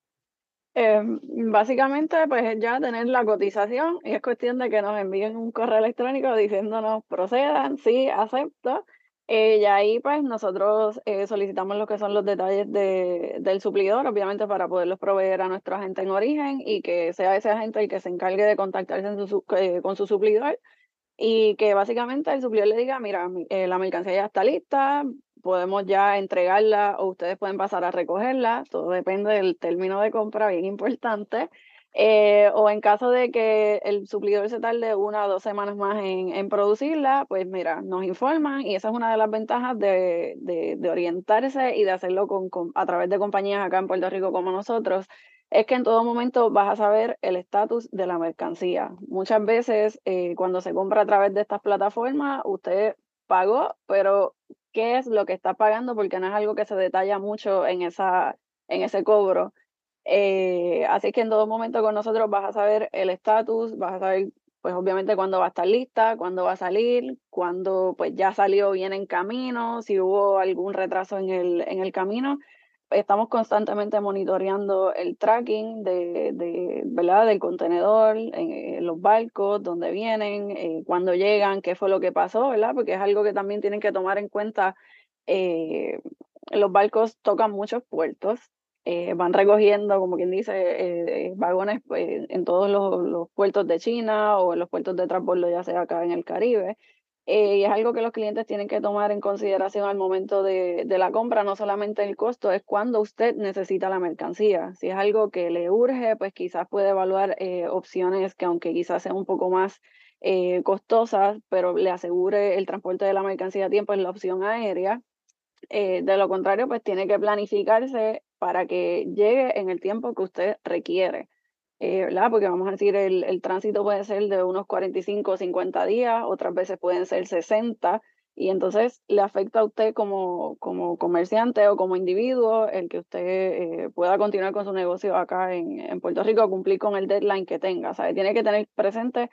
Em, básicamente, pues ya tener la cotización y es cuestión de que nos envíen un correo electrónico diciéndonos procedan, sí, acepto eh, y ahí pues nosotros eh, solicitamos lo que son los detalles de, del suplidor, obviamente para poderlos proveer a nuestro agente en origen y que sea ese agente el que se encargue de contactarse eh, con su suplidor y que básicamente el suplidor le diga, mira, la mercancía ya está lista, podemos ya entregarla o ustedes pueden pasar a recogerla, todo depende del término de compra, bien importante. Eh, o en caso de que el suplidor se tarde una o dos semanas más en, en, producirla, pues mira, nos informan y esa es una de las ventajas de, de, orientarse y de hacerlo con, con, a través de compañías acá en Puerto Rico como nosotros, es que en todo momento vas a saber el estatus de la mercancía. Muchas veces eh, cuando se compra a través de estas plataformas, usted pagó, pero ¿qué es lo que está pagando? Porque no es algo que se detalla mucho en, esa, en ese cobro. Eh, así que en todo momento con nosotros vas a saber el estatus, vas a saber, pues obviamente cuándo va a estar lista, cuándo va a salir, cuándo pues ya salió bien en camino, si hubo algún retraso en el, en el camino. Estamos constantemente monitoreando el tracking de, de ¿verdad? del contenedor, en, los barcos, dónde vienen, eh, cuándo llegan, qué fue lo que pasó, ¿verdad? Porque es algo que también tienen que tomar en cuenta. Eh, los barcos tocan muchos puertos, eh, van recogiendo, como quien dice, eh, vagones pues, en todos los, puertos de China o en los puertos de transbordo, ya sea acá en el Caribe. Eh, y es algo que los clientes tienen que tomar en consideración al momento de, de, la compra, no solamente el costo, es cuando usted necesita la mercancía. Si es algo que le urge, pues quizás puede evaluar opciones que aunque quizás sean un poco más costosas, pero le asegure el transporte de la mercancía a tiempo, es la opción aérea. de lo contrario, pues tiene que planificarse para que llegue en el tiempo que usted requiere. Eh, ¿verdad? Porque vamos a decir, el, el, tránsito puede ser de unos 45 o 50 días, otras veces pueden ser 60, y entonces le afecta a usted como, como comerciante o como individuo el que usted eh, pueda continuar con su negocio acá en, en Puerto Rico, cumplir con el deadline que tenga. ¿sabe? Tiene que tener presente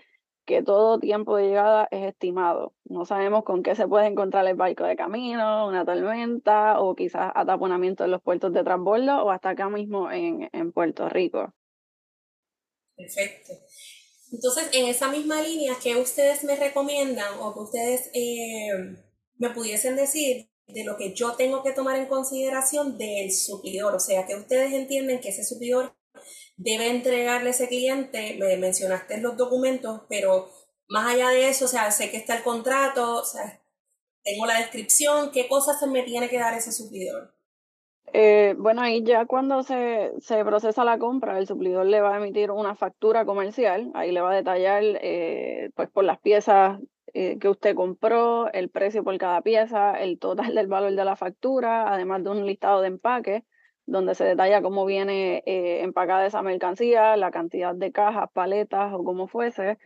que todo tiempo de llegada es estimado. No sabemos con qué se puede encontrar el barco de camino, una tormenta o quizás ataponamiento en los puertos de transbordo o hasta acá mismo en, en Puerto Rico. Perfecto. Entonces, en esa misma línea, ¿qué ustedes me recomiendan o que ustedes eh, me pudiesen decir de lo que yo tengo que tomar en consideración del suplidor? O sea, que ustedes entienden que ese suplidor debe entregarle ese cliente, me mencionaste los documentos, pero más allá de eso, o sea, sé que está el contrato, o sea, tengo la descripción, ¿qué cosas se me tiene que dar ese suplidor? Eh, bueno, ahí ya cuando se, se, procesa la compra, el suplidor le va a emitir una factura comercial, ahí le va a detallar eh, pues por las piezas eh, que usted compró, el precio por cada pieza, el total del valor de la factura, además de un listado de empaque donde se detalla cómo viene eh, empacada esa mercancía, la cantidad de cajas, paletas o como fuese.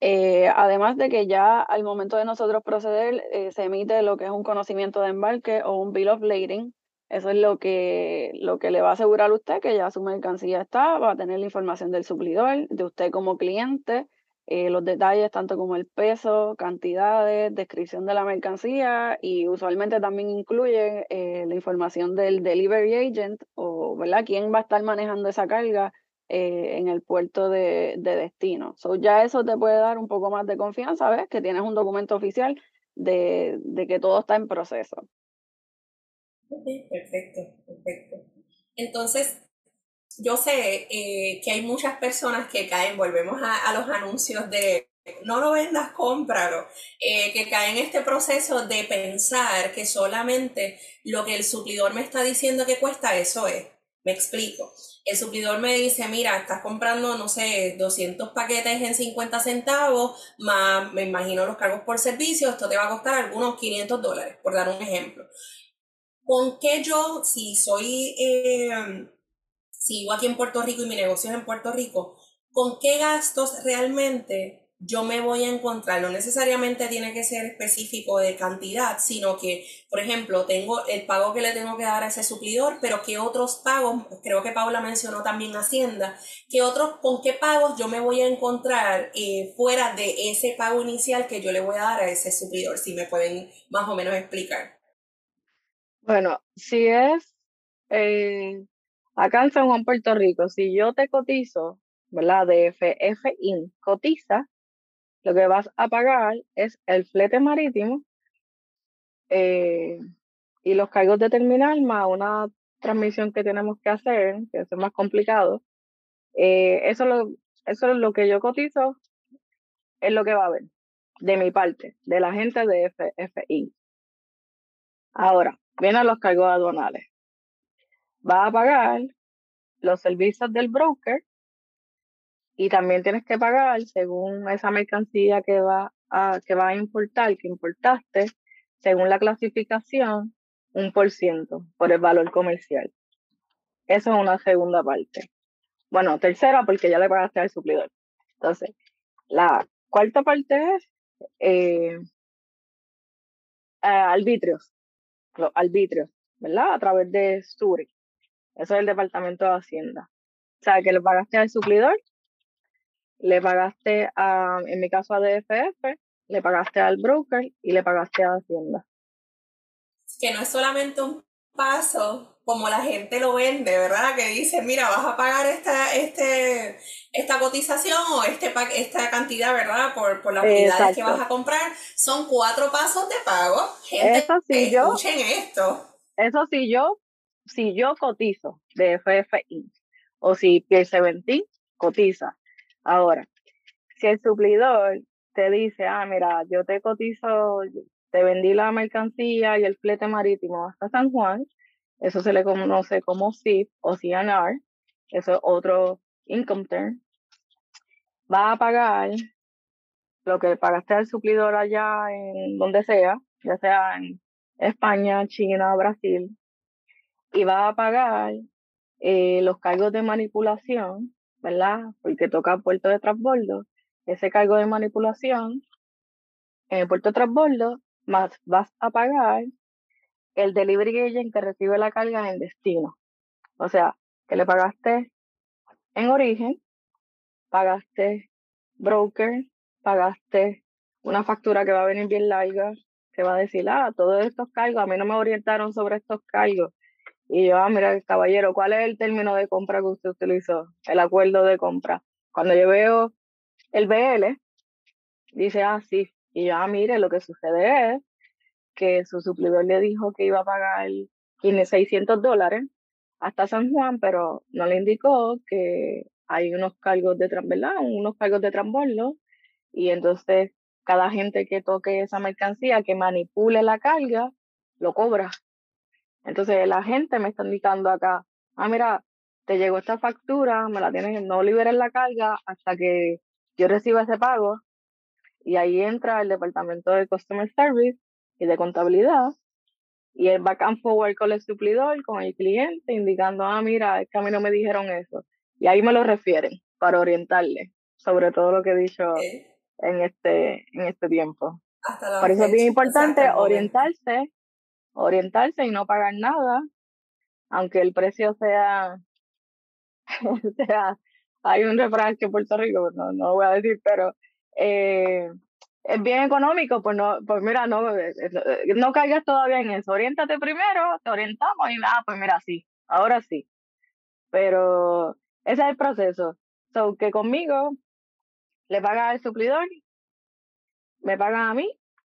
Eh, además de que ya al momento de nosotros proceder eh, se emite lo que es un conocimiento de embarque o un bill of lading. Eso es lo que, lo que le va a asegurar a usted que ya su mercancía está, va a tener la información del suplidor, de usted como cliente, eh, los detalles tanto como el peso, cantidades, descripción de la mercancía y usualmente también incluyen la información del delivery agent o ¿verdad? quién va a estar manejando esa carga eh, en el puerto de, destino. So, ya eso te puede dar un poco más de confianza, ¿ves? Que tienes un documento oficial de, que todo está en proceso. perfecto, perfecto. Entonces, yo sé eh, que hay muchas personas que caen, volvemos a, los anuncios de no lo vendas, cómpralo, eh, que caen en este proceso de pensar que solamente lo que el suplidor me está diciendo que cuesta, eso es. Me explico el suplidor me dice, mira, estás comprando, no sé, 200 paquetes en 50 centavos, más me imagino los cargos por servicio, esto te va a costar algunos 500 dólares, por dar un ejemplo. ¿Con qué yo, si soy, eh, si vivo aquí en Puerto Rico y mi negocio es en Puerto Rico, con qué gastos realmente yo me voy a encontrar, no necesariamente tiene que ser específico de cantidad, sino que, por ejemplo, tengo el pago que le tengo que dar a ese suplidor, pero qué otros pagos, creo que Paula mencionó también Hacienda, qué otros, con qué pagos yo me voy a encontrar eh, fuera de ese pago inicial que yo le voy a dar a ese suplidor, si me pueden más o menos explicar. Bueno, si es eh, acá en San Juan, Puerto Rico, si yo te cotizo, ¿verdad? De FFIN, cotiza, lo que vas a pagar es el flete marítimo eh, y los cargos de terminal más una transmisión que tenemos que hacer, que es más complicado. Eh, eso, lo, eso es lo que yo cotizo, es lo que va a haber de mi parte, de la gente de FFI. Ahora, vienen los cargos aduanales. Va a pagar los servicios del broker, y también tienes que pagar según esa mercancía que va a, que va a importar, que importaste, según la clasificación, un por ciento por el valor comercial. Eso es una segunda parte. Bueno, tercera porque ya le pagaste al suplidor. Entonces, la cuarta parte es eh, arbitrios, los arbitrios, ¿verdad? A través de Suri. Eso es el Departamento de Hacienda. O sea, que le pagaste al suplidor le pagaste a, en mi caso a DFF, le pagaste al broker y le pagaste a Hacienda. Que no es solamente un paso como la gente lo vende, ¿verdad? Que dice, mira, vas a pagar esta, este, esta cotización o este, esta cantidad, ¿verdad? Por, por las unidades que vas a comprar. Son cuatro pasos de pago. Gente, eso sí, yo, escuchen esto. Eso sí, yo, si yo cotizo de FFI o si Pierre Seventeen cotiza. Ahora, si el suplidor te dice, ah, mira, yo te cotizo, te vendí la mercancía y el flete marítimo hasta San Juan, eso se le conoce como CIF o CNR, eso es otro income term, va a pagar lo que pagaste al suplidor allá en donde sea, ya sea en España, China, Brasil, va a pagar eh, los cargos de manipulación ¿verdad? Porque toca puerto de transbordo, ese cargo de manipulación en el puerto de transbordo, más vas a pagar el delivery agent que recibe la carga en destino. O sea, que le pagaste en origen, pagaste broker, pagaste una factura que va a venir bien larga, que va a decir, ah, todos estos cargos, a mí no me orientaron sobre estos cargos, y yo, ah, mira, caballero, ¿cuál es el término de compra que usted utilizó? El acuerdo de compra. Cuando yo veo el BL, dice, ah, sí. Y yo, ah, mire, lo que sucede es que su suplidor le dijo que iba a pagar 600 dólares hasta San Juan, pero no le indicó que hay unos cargos de, ¿verdad? Unos cargos de transbordo. Y entonces, cada gente que toque esa mercancía, que manipule la carga, lo cobra. Entonces la gente me está indicando acá, ah, mira, te llegó esta factura, me la tienes, no liberes la carga hasta que yo reciba ese pago. Y ahí entra el departamento de Customer Service y de contabilidad y el back and forward con el suplidor, con el cliente, indicando, ah, mira, es que a mí no me dijeron eso. Y ahí me lo refieren para orientarle sobre todo lo que he dicho en este, en este tiempo. Por eso es bien importante orientarse, orientarse y no pagar nada, aunque el precio sea, sea hay un refrán que en Puerto Rico, no, no lo voy a decir, pero eh, es bien económico, pues no, pues mira, no, eh, eh, no caigas todavía en eso. Oriéntate primero, te orientamos y ah, pues mira, sí, ahora sí. Pero ese es el proceso. So que conmigo le paga al suplidor, me paga a mí,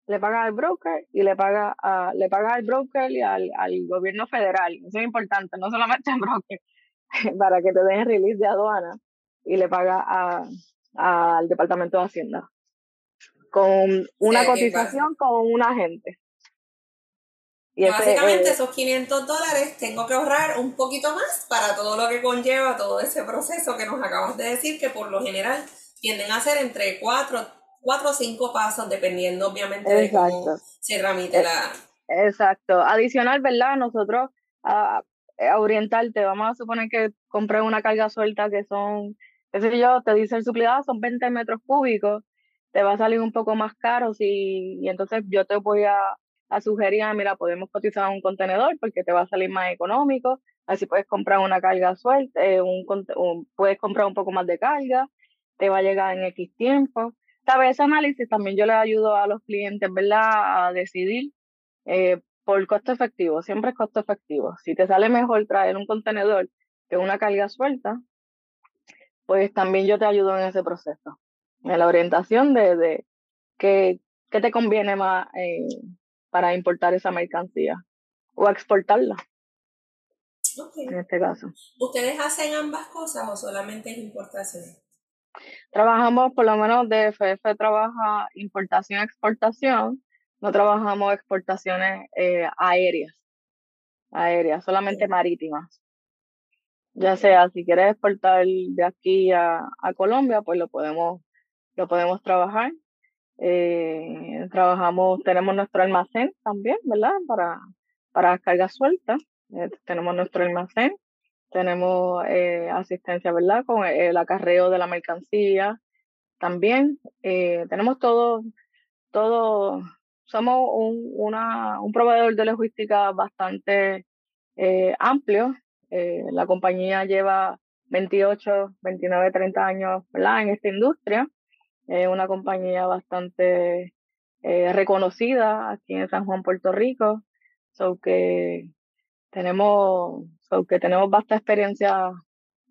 le paga al broker y le paga a, le paga al broker y al, al gobierno federal. Eso es importante, no solamente al broker, para que te den release de aduana y le paga a, al Departamento de Hacienda con una cotización con un agente. Y Básicamente esos 500 dólares tengo que ahorrar un poquito más para todo lo que conlleva todo ese proceso que nos acabas de decir, que por lo general tienden a ser entre 4, cuatro o 5 pasos, dependiendo obviamente de cómo se tramite la... Exacto. Adicional, ¿verdad? Nosotros a, a orientarte, vamos a suponer que compré una carga suelta que son, qué sé yo, te dice el suplidado, son 20 metros cúbicos, te va a salir un poco más caro si, y entonces yo te voy a, a sugerir, ah, mira, podemos cotizar un contenedor porque te va a salir más económico, así puedes comprar una carga suelta, eh, un, puedes comprar un poco más de carga, te va a llegar en X tiempo. Ese análisis también yo le ayudo a los clientes, ¿verdad? A decidir eh, por costo efectivo, siempre es costo efectivo. Si te sale mejor traer un contenedor que una carga suelta, pues también yo te ayudo en ese proceso, en la orientación de, de qué, qué te conviene más eh, para importar esa mercancía o exportarla. En este caso. ¿Ustedes hacen ambas cosas o solamente es importación? Trabajamos, por lo menos DFF trabaja importación, exportación, no trabajamos exportaciones eh, aéreas, aéreas, solamente marítimas. Ya sea, si quieres exportar de aquí a, a Colombia, pues lo podemos, lo podemos trabajar. Eh, trabajamos, tenemos nuestro almacén también, ¿verdad? Para, para cargas sueltas. Eh, tenemos nuestro almacén, tenemos eh, asistencia, ¿verdad? Con el acarreo de la mercancía también. tenemos todo, todo, somos un, una, un proveedor de logística bastante amplio. la compañía lleva 28, 29, 30 años, ¿verdad? En esta industria. Es una compañía bastante eh, reconocida aquí en San Juan, Puerto Rico. So que tenemos, so que tenemos vasta experiencia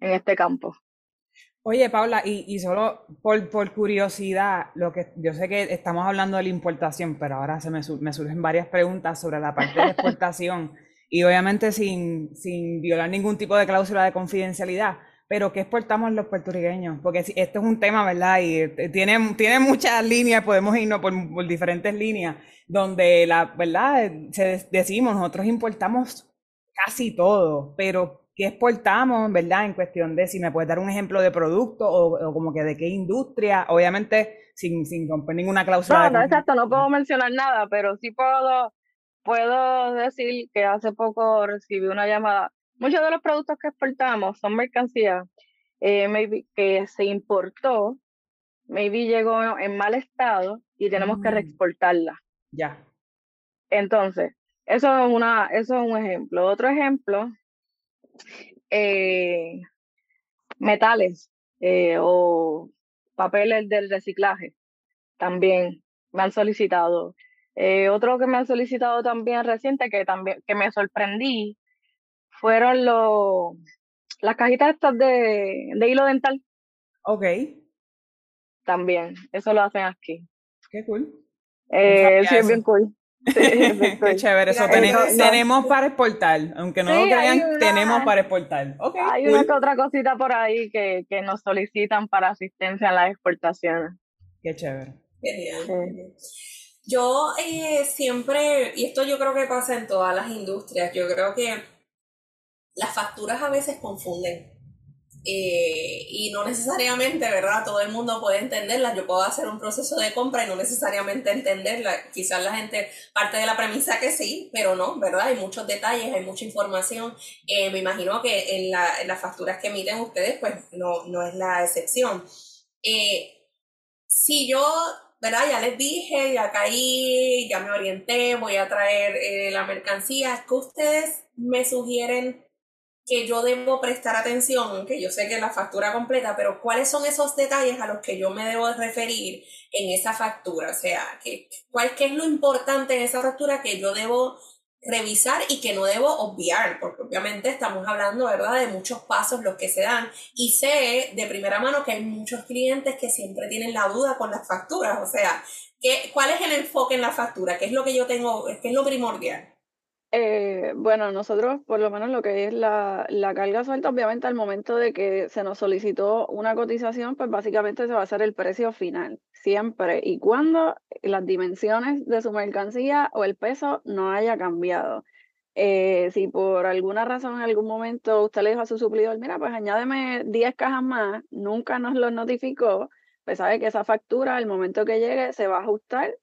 en este campo. Oye, Paula, y, y solo por, por, curiosidad, lo que yo sé que estamos hablando de la importación, pero ahora se me, me surgen varias preguntas sobre la parte de exportación y obviamente sin, sin violar ningún tipo de cláusula de confidencialidad pero ¿qué exportamos los puertorriqueños? Porque esto es un tema, ¿verdad? Y eh, tiene, tiene muchas líneas, podemos irnos por, diferentes líneas, donde la verdad se decimos, nosotros importamos casi todo, pero ¿qué exportamos, verdad? En cuestión de si me puedes dar un ejemplo de producto o, como que de qué industria, obviamente sin, sin romper ninguna cláusula. No, no, exacto, no puedo mencionar nada, pero sí puedo, puedo decir que hace poco recibí una llamada muchos de los productos que exportamos son mercancías eh, maybe, que se importó, maybe llegó en mal estado y tenemos que mm. reexportarla. Ya. Entonces, eso es, una, eso es un ejemplo. Otro ejemplo, eh, metales eh, o papeles del reciclaje también me han solicitado. otro que me han solicitado también reciente, que también que me sorprendí, fueron los las cajitas estas de, de hilo dental. Ok. También, eso lo hacen aquí. Qué cool. Eh, sí, es bien cool. Qué chévere, eso tenemos, para exportar, aunque no lo crean, tenemos para exportar. Okay, hay una que otra cosita por ahí que, que nos solicitan para asistencia en las exportaciones. Qué chévere. Genial. Yo eh, siempre, y esto yo creo que pasa en todas las industrias, yo creo que las facturas a veces confunden. Eh, y no necesariamente, ¿verdad? Todo el mundo puede entenderla. Yo puedo hacer un proceso de compra y no necesariamente entenderla. Quizás la gente parte de la premisa que sí, pero no, ¿verdad? Hay muchos detalles, hay mucha información. Eh, me imagino que en, la, en, las facturas que emiten ustedes, pues no, no es la excepción. Eh, si yo, ¿verdad? Ya les dije, ya caí, ya me orienté, voy a traer la mercancía, ¿qué ustedes me sugieren? Que yo debo prestar atención, que yo sé que la factura completa, pero cuáles son esos detalles a los que yo me debo referir en esa factura, o sea, que, cuál qué es lo importante en esa factura que yo debo revisar y que no debo obviar, porque obviamente estamos hablando, ¿verdad?, de muchos pasos los que se dan y sé de primera mano que hay muchos clientes que siempre tienen la duda con las facturas, o sea, ¿qué, ¿cuál es el enfoque en la factura? ¿Qué es lo que yo tengo, qué es lo primordial? Eh, bueno, nosotros, por lo menos lo que es la, la carga suelta, obviamente al momento de que se nos solicitó una cotización, pues básicamente se va a hacer el precio final, siempre y cuando las dimensiones de su mercancía o el peso no haya cambiado. Eh, si por alguna razón en algún momento usted le dijo a su suplidor, mira, pues añádeme 10 cajas más, nunca nos lo notificó, pues sabe que esa factura al momento que llegue se va a ajustar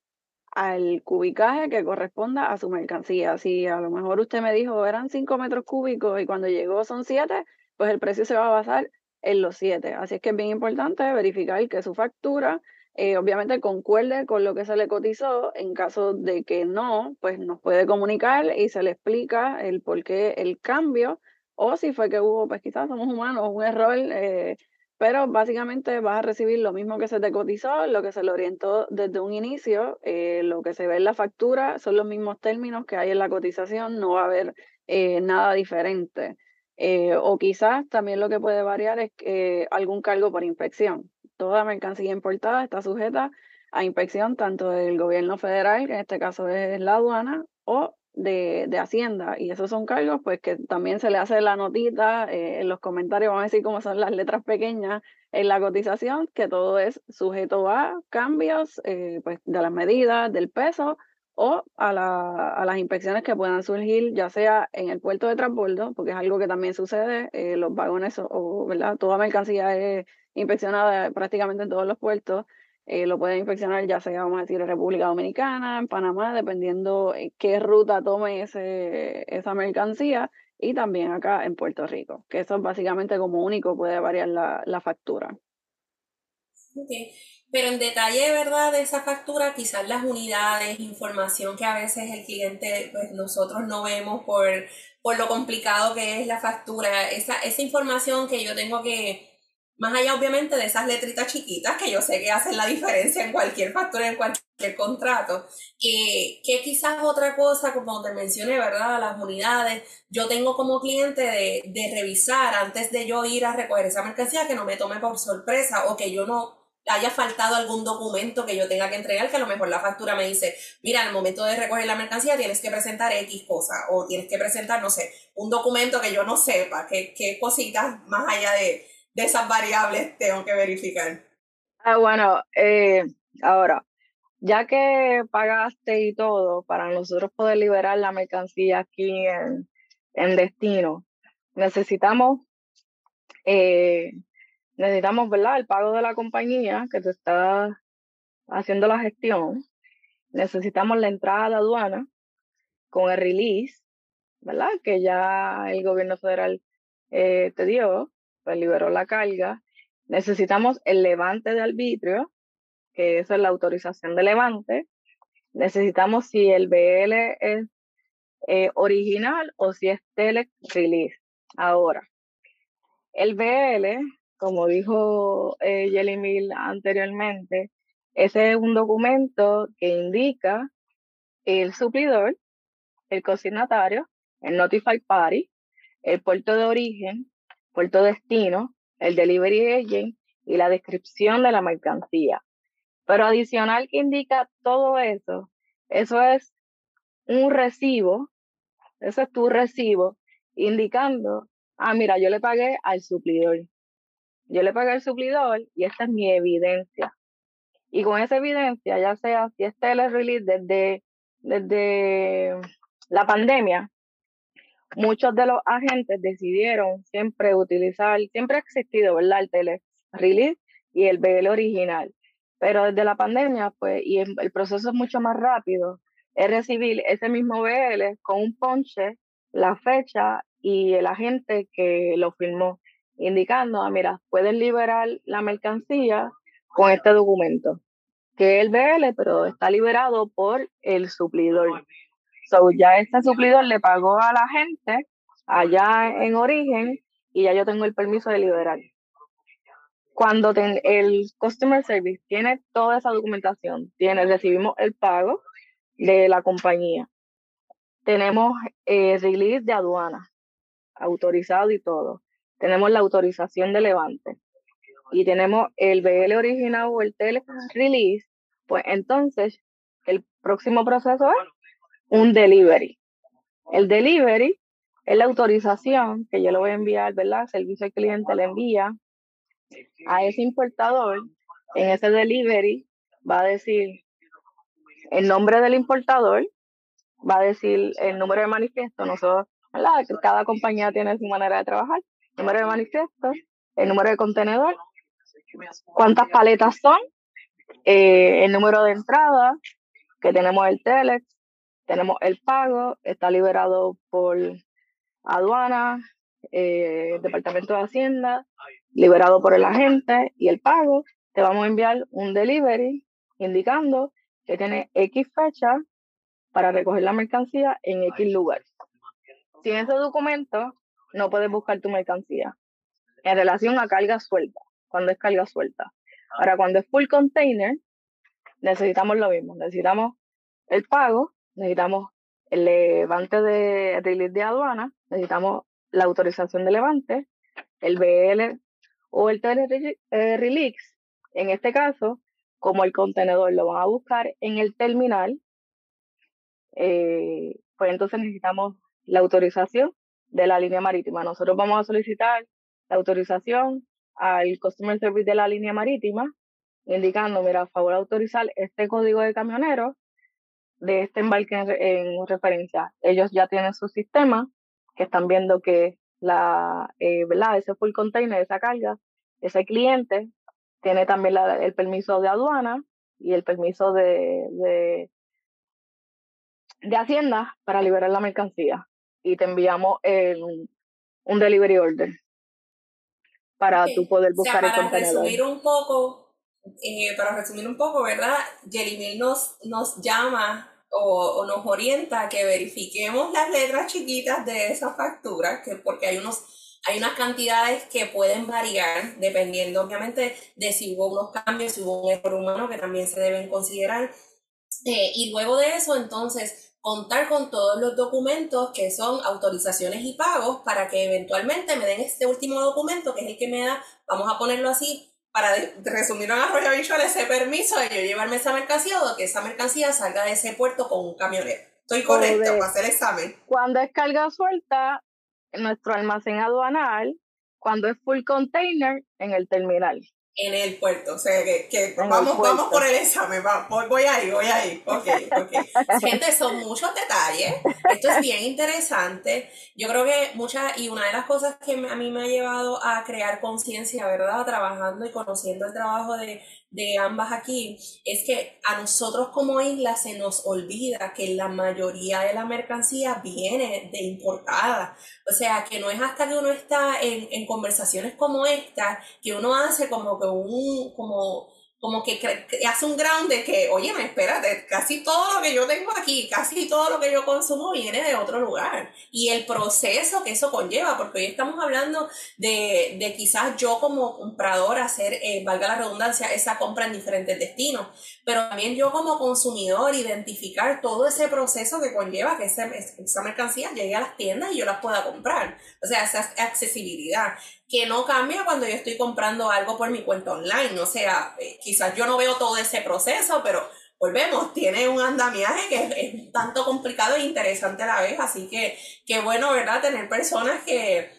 al cubicaje que corresponda a su mercancía. Si a lo mejor usted me dijo eran 5 metros cúbicos y cuando llegó son 7, pues el precio se va a basar en los 7. Así es que es bien importante verificar que su factura eh, obviamente concuerde con lo que se le cotizó. En caso de que no, pues nos puede comunicar y se le explica el por qué el cambio o si fue que hubo, pues quizás somos humanos, un error. Eh, pero básicamente vas a recibir lo mismo que se te cotizó, lo que se le orientó desde un inicio, eh, lo que se ve en la factura son los mismos términos que hay en la cotización, no va a haber eh, nada diferente. Eh, o quizás también lo que puede variar es algún cargo por inspección. Toda mercancía importada está sujeta a inspección tanto del gobierno federal, que en este caso es la aduana, o de, de, Hacienda y esos son cargos pues que también se le hace la notita eh, en los comentarios, vamos a decir cómo son las letras pequeñas en la cotización, que todo es sujeto a cambios eh, pues de las medidas, del peso o a, la, a, las inspecciones que puedan surgir, ya sea en el puerto de transbordo, porque es algo que también sucede, eh, los vagones o, ¿verdad? Toda mercancía es inspeccionada prácticamente en todos los puertos, eh, lo pueden inspeccionar ya sea, vamos a decir, en República Dominicana, en Panamá, dependiendo qué ruta tome ese, esa mercancía, y también acá en Puerto Rico, que eso es básicamente como único puede variar la, la factura. Pero en detalle, ¿verdad? De esa factura, quizás las unidades, información que a veces el cliente, pues nosotros no vemos por, por lo complicado que es la factura, esa, esa información que yo tengo que más allá, obviamente, de esas letritas chiquitas que yo sé que hacen la diferencia en cualquier factura, en cualquier contrato, que quizás otra cosa, como te mencioné, ¿verdad? Las unidades, yo tengo como cliente de, de revisar antes de yo ir a recoger esa mercancía, que no me tome por sorpresa o que yo no haya faltado algún documento que yo tenga que entregar, que a lo mejor la factura me dice, mira, al momento de recoger la mercancía tienes que presentar X cosa, o tienes que presentar, no sé, un documento que yo no sepa, qué, qué cositas más allá de, de esas variables tengo que verificar? Ah, bueno, eh, ahora, ya que pagaste y todo, para nosotros poder liberar la mercancía aquí en, destino, necesitamos, eh, necesitamos, ¿verdad? El pago de la compañía que te está haciendo la gestión. Necesitamos la entrada a la aduana con el release, ¿verdad? Que ya el gobierno federal eh, te dio liberó la carga. Necesitamos el levante de arbitrio, que es la autorización de levante. Necesitamos si el BL es eh, original o si es telex release. Ahora, el BL, como dijo eh, Jelly Mill anteriormente, ese es un documento que indica el suplidor, el consignatario, el notified party, el puerto de origen, puerto destino, el delivery agent y la descripción de la mercancía. Pero adicional que indica todo eso, eso es un recibo, eso es tu recibo indicando, ah, mira, yo le pagué al suplidor. Yo le pagué al suplidor y esta es mi evidencia. Y con esa evidencia, ya sea si este es el release desde, desde la pandemia muchos de los agentes decidieron siempre utilizar, siempre ha existido, ¿verdad? El tele release y el BL original. Pero desde la pandemia, pues, y el proceso es mucho más rápido, es recibir ese mismo BL con un ponche, la fecha y el agente que lo firmó, indicando, ah, mira, pueden liberar la mercancía con este documento, que es el BL, pero está liberado por el suplidor. So, ya este suplidor le pagó a la gente allá en origen y ya yo tengo el permiso de liberar. Cuando el Customer Service tiene toda esa documentación, tiene, recibimos el pago de la compañía, tenemos el release de aduana, autorizado y todo, tenemos la autorización de levante y tenemos el BL original o el tele release, pues entonces el próximo proceso es un delivery. El delivery es la autorización que yo le voy a enviar, ¿verdad? El servicio al cliente le envía a ese importador. En ese delivery va a decir el nombre del importador, va a decir el número de manifiesto. Nosotros, ¿verdad? Cada compañía tiene su manera de trabajar. número de manifiesto, el número de contenedor, cuántas paletas son, eh, el número de entrada, que tenemos el telex, tenemos el pago, está liberado por aduana, eh, Departamento de Hacienda, liberado por el agente y el pago, te vamos a enviar un delivery indicando que tiene X fecha para recoger la mercancía en X lugar. Sin ese documento, no puedes buscar tu mercancía. En relación a carga suelta, cuando es carga suelta. Ahora, cuando es full container, necesitamos lo mismo. Necesitamos el pago necesitamos el levante de release de aduana, necesitamos la autorización de levante, el BL o el tele eh, release. En este caso, como el contenedor lo van a buscar en el terminal, eh, pues entonces necesitamos la autorización de la línea marítima. Nosotros vamos a solicitar la autorización al Customer Service de la línea marítima, indicando, mira, a favor autorizar este código de camionero de este embarque en, referencia. Ellos ya tienen su sistema, que están viendo que la, eh, ¿verdad? ese full container, esa carga, ese cliente tiene también el permiso de aduana y el permiso de, de, de, Hacienda para liberar la mercancía. Y te enviamos el, un delivery order para tú poder buscar el contenedor. Para resumir un poco, eh, para resumir un poco, ¿verdad? Jelly nos, nos llama o, nos orienta a que verifiquemos las letras chiquitas de esa factura, que porque hay unos hay unas cantidades que pueden variar dependiendo obviamente de si hubo unos cambios, si hubo un error humano que también se deben considerar. Eh, y luego de eso, entonces, contar con todos los documentos que son autorizaciones y pagos para que eventualmente me den este último documento, que es el que me da, vamos a ponerlo así, para resumir en arroyo visual, ese permiso de yo llevarme esa mercancía o que esa mercancía salga de ese puerto con un camionero. Estoy correcto para hacer el examen. Cuando es carga suelta, en nuestro almacén aduanal, cuando es full container, en el terminal en el puerto. O sea, que, vamos, vamos por el examen, voy ahí, voy ahí. Ok, ok. Gente, son muchos detalles. Esto es bien interesante. Yo creo que muchas, y una de las cosas que a mí me ha llevado a crear conciencia, ¿verdad? Trabajando y conociendo el trabajo de, de ambas aquí es que a nosotros como isla se nos olvida que la mayoría de la mercancía viene de importada. O sea, que no es hasta que uno está en, en conversaciones como esta que uno hace como que un, como como que, hace un ground de que, oye, espérate, casi todo lo que yo tengo aquí, casi todo lo que yo consumo viene de otro lugar. Y el proceso que eso conlleva, porque hoy estamos hablando de, de quizás yo como comprador hacer, eh, valga la redundancia, esa compra en diferentes destinos, pero también yo como consumidor identificar todo ese proceso que conlleva que esa mercancía llegue a las tiendas y yo las pueda comprar. O sea, esa accesibilidad que no cambia cuando yo estoy comprando algo por mi cuenta online. O sea, eh, quizás yo no veo todo ese proceso, pero volvemos, tiene un andamiaje que es, tanto complicado e interesante a la vez. Así que qué bueno, ¿verdad? Tener personas que,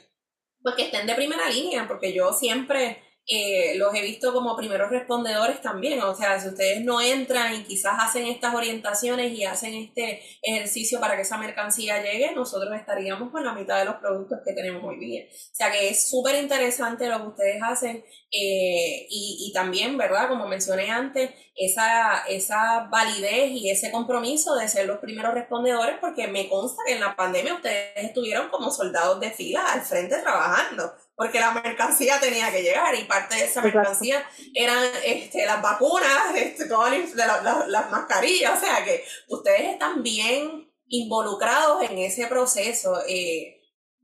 pues, que estén de primera línea, porque yo siempre eh, los he visto como primeros respondedores también. O sea, si ustedes no entran y quizás hacen estas orientaciones y hacen este ejercicio para que esa mercancía llegue, nosotros estaríamos con la mitad de los productos que tenemos hoy día. O sea que es súper interesante lo que ustedes hacen eh, y, y, también, ¿verdad? Como mencioné antes, esa, esa validez y ese compromiso de ser los primeros respondedores, porque me consta que en la pandemia ustedes estuvieron como soldados de fila al frente trabajando porque la mercancía tenía que llegar y parte de esa mercancía eran este, las vacunas, este, todas las mascarillas, o sea que ustedes están bien involucrados en ese proceso. Eh,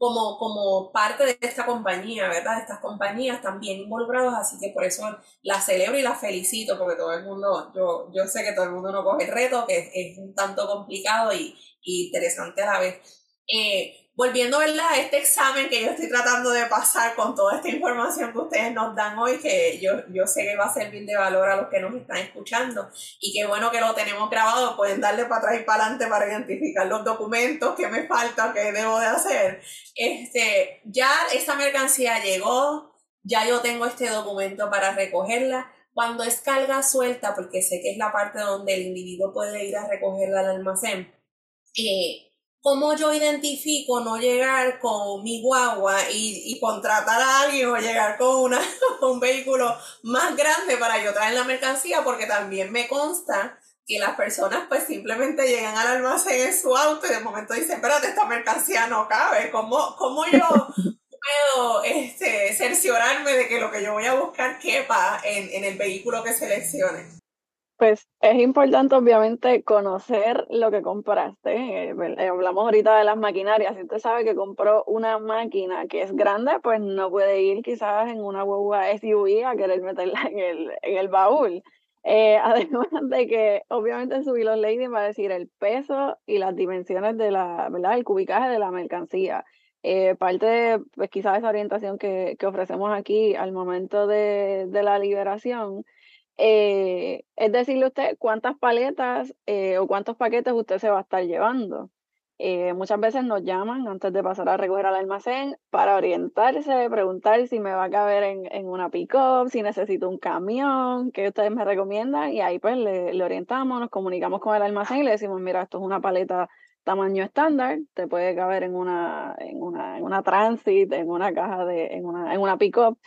como, como parte de esta compañía, ¿verdad? Estas compañías están bien involucrados, así que por eso la celebro y la felicito, porque todo el mundo, yo, yo sé que todo el mundo no coge el reto, que es, un tanto complicado y, y interesante a la vez. Eh, volviendo a este examen que yo estoy tratando de pasar con toda esta información que ustedes nos dan hoy, que yo, yo sé que va a servir de valor a los que nos están escuchando y qué bueno que lo tenemos grabado, pueden darle para atrás y para adelante para identificar los documentos que me faltan, que debo de hacer. Este, ya esta mercancía llegó, ya yo tengo este documento para recogerla. Cuando es carga suelta, porque sé que es la parte donde el individuo puede ir a recogerla al almacén, eh, ¿Cómo yo identifico no llegar con mi guagua y, contratar a alguien o llegar con una, un vehículo más grande para yo traer la mercancía? Porque también me consta que las personas pues simplemente llegan al almacén en su auto y de momento dicen, espérate, esta mercancía no cabe. ¿Cómo, cómo yo puedo este, cerciorarme de que lo que yo voy a buscar quepa en, en el vehículo que seleccione? Pues es importante obviamente conocer lo que compraste. Eh, eh, hablamos ahorita de las maquinarias. Si usted sabe que compró una máquina que es grande, pues no puede ir quizás en una hueva SUV a querer meterla en el, en el baúl. Eh, además de que obviamente en su bill lady va a decir el peso y las dimensiones de la, ¿verdad? El cubicaje de la mercancía. parte de pues, quizás esa orientación que, que ofrecemos aquí al momento de, de la liberación eh, es decirle usted cuántas paletas eh, o cuántos paquetes usted se va a estar llevando. Eh, muchas veces nos llaman antes de pasar a recoger al almacén para orientarse, preguntar si me va a caber en, en una pick-up, si necesito un camión, qué ustedes me recomiendan, y ahí pues le, le, orientamos, nos comunicamos con el almacén y le decimos, mira, esto es una paleta tamaño estándar, te puede caber en una, en una, en una transit, en una caja de, en una, en una pick-up.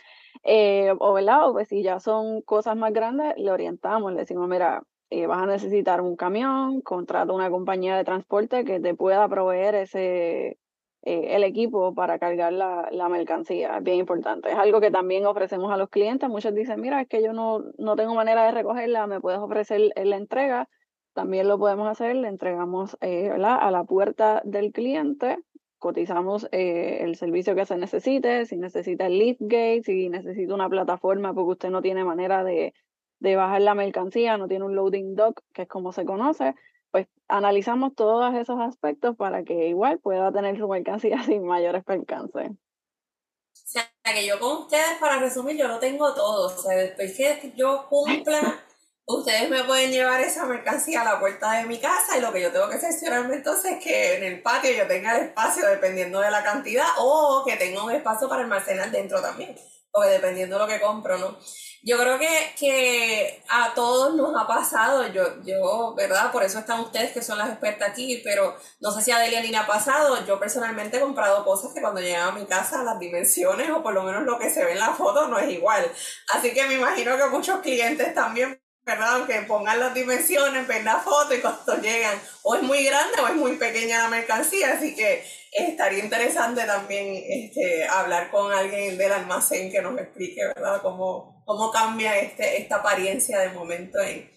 Eh, o, ¿verdad? o pues si ya son cosas más grandes, le orientamos, le decimos, mira, eh, vas a necesitar un camión, contrata una compañía de transporte que te pueda proveer ese, eh, el equipo para cargar la, la, mercancía. Es bien importante. Es algo que también ofrecemos a los clientes. Muchos dicen, mira, es que yo no, no tengo manera de recogerla, me puedes ofrecer la entrega. También lo podemos hacer, le entregamos a la puerta del cliente cotizamos eh, el servicio que se necesite, si necesita el liftgate, si necesita una plataforma porque usted no tiene manera de, de bajar la mercancía, no tiene un loading dock, que es como se conoce, pues analizamos todos esos aspectos para que igual pueda tener su mercancía sin mayores percances. O sea, que yo con ustedes, para resumir, yo lo tengo todo. O sea, después que yo cumpla ustedes me pueden llevar esa mercancía a la puerta de mi casa y lo que yo tengo que cerciorarme entonces es que en el patio yo tenga el espacio dependiendo de la cantidad o que tenga un espacio para almacenar dentro también, o dependiendo de lo que compro, ¿no? Yo creo que, que a todos nos ha pasado, yo, yo, ¿verdad? Por eso están ustedes que son las expertas aquí, pero no sé si a Delia ni ha pasado, yo personalmente he comprado cosas que cuando llegaba a mi casa las dimensiones o por lo menos lo que se ve en la foto no es igual. Así que me imagino que muchos clientes también ¿verdad? Que pongan las dimensiones, ven la foto y cuando llegan, o es muy grande o es muy pequeña la mercancía, así que estaría interesante también este, hablar con alguien del almacén que nos explique, ¿verdad? Cómo, cómo cambia este, esta apariencia de momento en,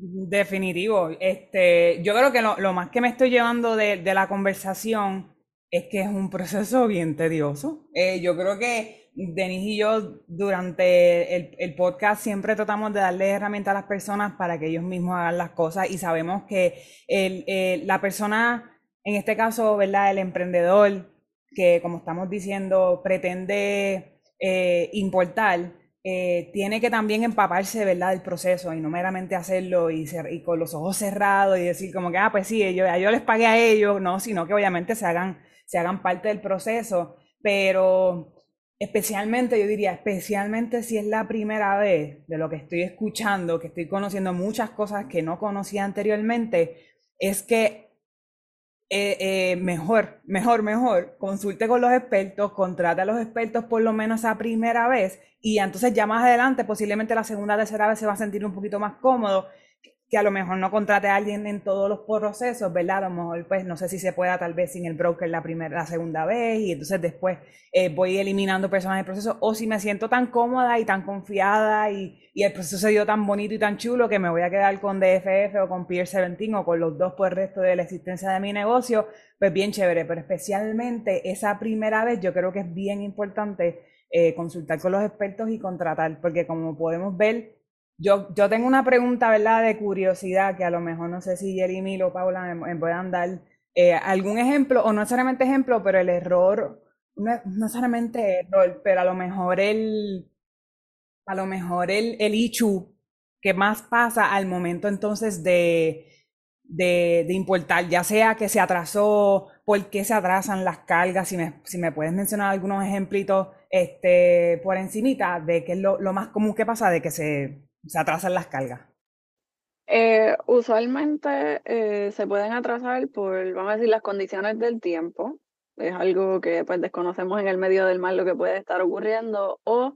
Definitivo. Este, yo creo que lo, lo, más que me estoy llevando de, de, la conversación es que es un proceso bien tedioso. Eh, yo creo que Denis y yo durante el, podcast siempre tratamos de darle herramientas a las personas para que ellos mismos hagan las cosas y sabemos que el, la persona, en este caso, ¿verdad? El emprendedor que, como estamos diciendo, pretende eh, importar, eh, tiene que también empaparse, ¿verdad?, del proceso y no meramente hacerlo y, y, con los ojos cerrados y decir como que, ah, pues sí, yo, yo les pagué a ellos, no, sino que obviamente se hagan se hagan parte del proceso, pero especialmente, yo diría, especialmente si es la primera vez de lo que estoy escuchando, que estoy conociendo muchas cosas que no conocía anteriormente, es que eh, eh, mejor, mejor, mejor, consulte con los expertos, contrate a los expertos por lo menos esa primera vez y entonces ya más adelante, posiblemente la segunda, tercera vez se va a sentir un poquito más cómodo que a lo mejor no contrate a alguien en todos los procesos, ¿verdad? A lo mejor, pues, no sé si se pueda tal vez sin el broker la primera, la segunda vez, y entonces después eh, voy eliminando personas del proceso, o si me siento tan cómoda y tan confiada y, el proceso se dio tan bonito y tan chulo que me voy a quedar con DFF o con Peer 17 o con los dos por el resto de la existencia de mi negocio, pues bien chévere, pero especialmente esa primera vez yo creo que es bien importante eh, consultar con los expertos y contratar, porque como podemos ver, yo, yo tengo una pregunta, ¿verdad?, de curiosidad que a lo mejor no sé si Jeremy o Paula me, puedan dar eh, algún ejemplo, o no necesariamente ejemplo, pero el error, no, necesariamente error, pero a lo mejor el, a lo mejor el, el ichu que más pasa al momento entonces de, de, de, importar, ya sea que se atrasó, por qué se atrasan las cargas, si me, si me puedes mencionar algunos ejemplitos este, por encimita de qué es lo, lo más común que pasa de que se se atrasan las cargas? Eh, usualmente eh, se pueden atrasar por, vamos a decir, las condiciones del tiempo. Es algo que pues desconocemos en el medio del mar lo que puede estar ocurriendo. O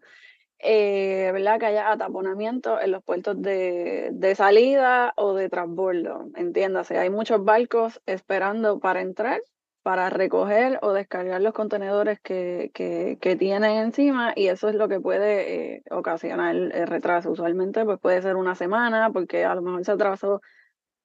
eh, ¿verdad? que haya ataponamiento en los puertos de, de salida o de transbordo. Entiéndase, hay muchos barcos esperando para entrar para recoger o descargar los contenedores que, que, tienen encima y eso es lo que puede eh, ocasionar el retraso. Usualmente pues puede ser una semana porque a lo mejor se atrasó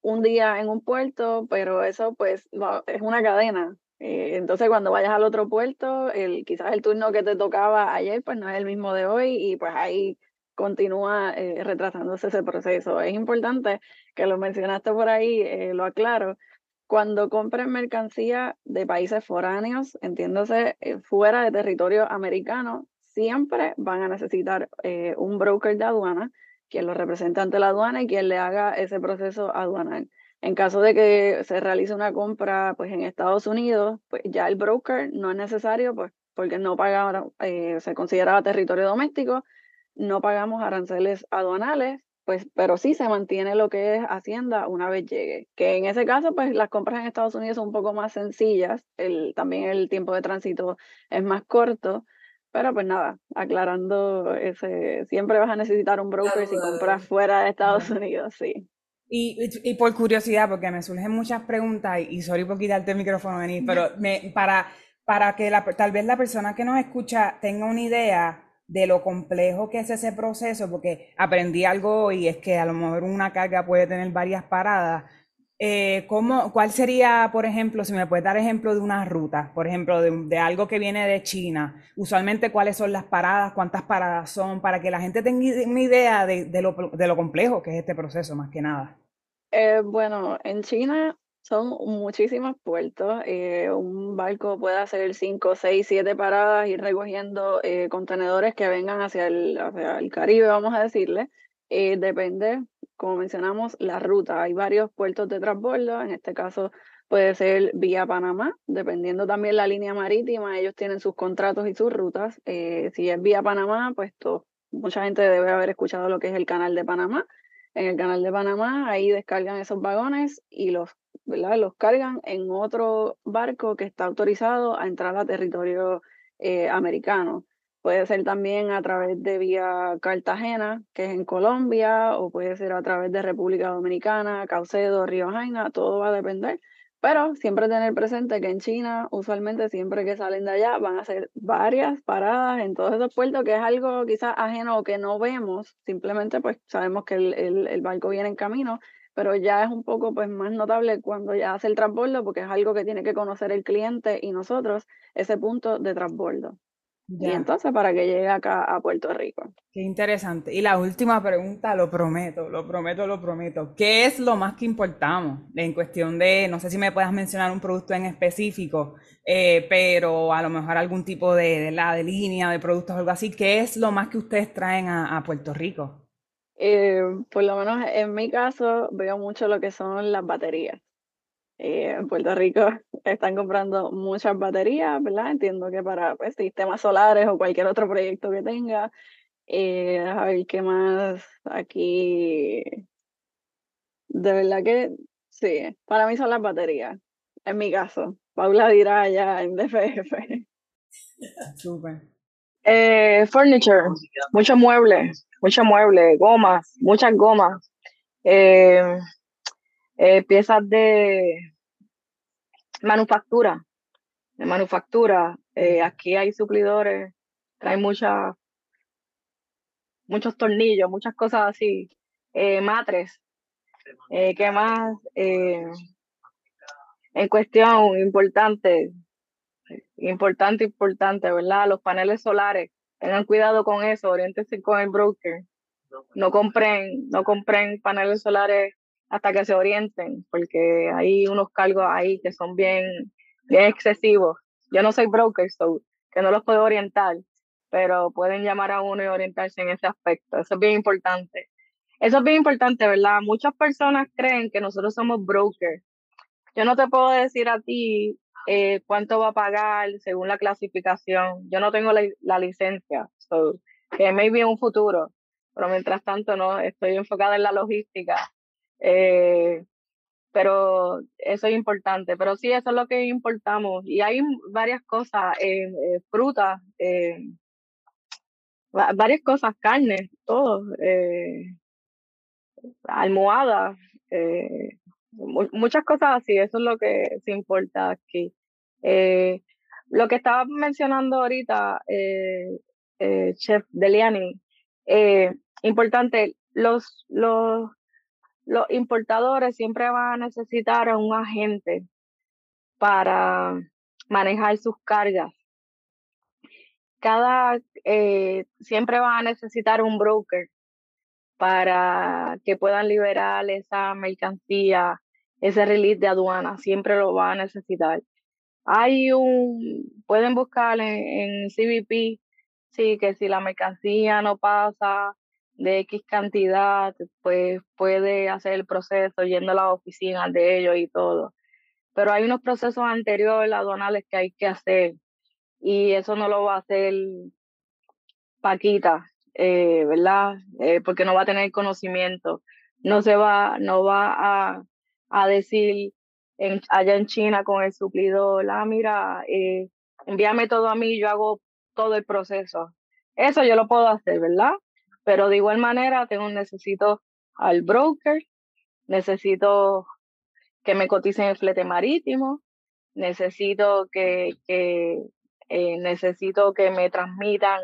un día en un puerto, pero eso pues es una cadena. Eh, entonces cuando vayas al otro puerto, el, quizás el turno que te tocaba ayer pues no es el mismo de hoy y pues ahí continúa eh, retrasándose ese proceso. Es importante que lo mencionaste por ahí, lo aclaro, cuando compren mercancía de países foráneos, entiéndose eh, fuera de territorio americano, siempre van a necesitar eh, un broker de aduana, quien lo represente ante la aduana y quien le haga ese proceso aduanal. En caso de que se realice una compra pues, en Estados Unidos, pues ya el broker no es necesario, pues, porque no paga, eh, se considera territorio doméstico, no pagamos aranceles aduanales, pues, pero sí se mantiene lo que es Hacienda una vez llegue. Que en ese caso, pues las compras en Estados Unidos son un poco más sencillas, el, también el tiempo de tránsito es más corto, pero pues nada, aclarando ese, siempre vas a necesitar un broker si compras fuera de Estados Unidos, sí. Y, y, por curiosidad, porque me surgen muchas preguntas, y, y sorry por quitarte el micrófono, venir, pero me, para, para que la, tal vez la persona que nos escucha tenga una idea de lo complejo que es ese proceso, porque aprendí algo y es que a lo mejor una carga puede tener varias paradas. Eh, ¿cómo, ¿Cuál sería, por ejemplo, si me puedes dar ejemplo de una ruta, por ejemplo, de, algo que viene de China? Usualmente, ¿cuáles son las paradas? ¿Cuántas paradas son? Para que la gente tenga una idea de, lo, de lo, complejo que es este proceso, más que nada. Eh, bueno, en China son muchísimos puertos. Eh, un barco puede hacer 5, 6, 7 paradas, ir recogiendo eh, contenedores que vengan hacia el, hacia el Caribe, vamos a decirle. Eh, depende, como mencionamos, la ruta. Hay varios puertos de transbordo, en este caso puede ser vía Panamá, dependiendo también la línea marítima, ellos tienen sus contratos y sus rutas. si es vía Panamá, pues mucha gente debe haber escuchado lo que es el canal de Panamá. En el canal de Panamá, ahí descargan esos vagones y los ¿verdad? Los cargan en otro barco que está autorizado a entrar a territorio eh, americano. Puede ser también a través de vía Cartagena, que es en Colombia, o puede ser a través de República Dominicana, Caucedo, Río Jaina, todo va a depender. Pero siempre tener presente que en China, usualmente siempre que salen de allá, van a hacer varias paradas en todos esos puertos, que es algo quizás ajeno o que no vemos, simplemente pues sabemos que el, el, el barco viene en camino pero ya es un poco pues, más notable cuando ya hace el transbordo, porque es algo que tiene que conocer el cliente y nosotros, ese punto de transbordo. Y entonces para que llegue acá a Puerto Rico. Qué interesante. Y la última pregunta, lo prometo, lo prometo, lo prometo. ¿Qué es lo más que importamos en cuestión de, no sé si me puedas mencionar un producto en específico, eh, pero a lo mejor algún tipo de, la, de línea de productos o algo así, ¿qué es lo más que ustedes traen a Puerto Rico? Eh, por lo menos en mi caso veo mucho lo que son las baterías. Eh, en Puerto Rico están comprando muchas baterías, ¿verdad? Entiendo que para pues, sistemas solares o cualquier otro proyecto que tenga. Eh, a ver qué más aquí. De verdad que sí, para mí son las baterías, en mi caso. Paula dirá ya en DFF. Súper. Eh, furniture, muchos muebles, muchos muebles, gomas, muchas gomas, eh, eh, piezas de manufactura, de manufactura. aquí hay suplidores, hay muchas, muchos tornillos, muchas cosas así, matres. ¿Qué más? en cuestión importante, Importante, importante, ¿verdad? Los paneles solares, tengan cuidado con eso, oriéntense con el broker. No compren, no compren paneles solares hasta que se orienten, porque hay unos cargos ahí que son bien, bien excesivos. Yo no soy broker, so, que no los puedo orientar, pero pueden llamar a uno y orientarse en ese aspecto. Eso es bien importante. Eso es bien importante, ¿verdad? Muchas personas creen que nosotros somos brokers. Yo no te puedo decir a ti eh, cuánto va a pagar según la clasificación. Yo no tengo la, licencia, so, que maybe en un futuro, pero mientras tanto no, estoy enfocada en la logística. Eh, pero eso es importante, pero sí, eso es lo que importamos. Y hay varias cosas, eh, frutas, varias cosas, carne, todo, almohadas, muchas cosas así, eso es lo que se importa aquí. Eh, lo que estaba mencionando ahorita, eh, eh, Chef Deliani, importante, los, los, los importadores siempre van a necesitar a un agente para manejar sus cargas. Cada, siempre van a necesitar un broker para que puedan liberar esa mercancía, ese release de aduana, siempre lo van a necesitar. Hay un, pueden buscar en, CBP, sí, que si la mercancía no pasa de X cantidad, pues puede hacer el proceso yendo a la oficina de ellos y todo. Pero hay unos procesos anteriores aduanales que hay que hacer y eso no lo va a hacer Paquita, eh, ¿verdad? Eh, porque no va a tener conocimiento. No se va, no va a, a decir allá en China con el suplidor, ah, mira, eh, envíame todo a mí, yo hago todo el proceso. Eso yo lo puedo hacer, ¿verdad? Pero de igual manera tengo, necesito al broker, necesito que me coticen el flete marítimo, necesito que, que eh, necesito que me transmitan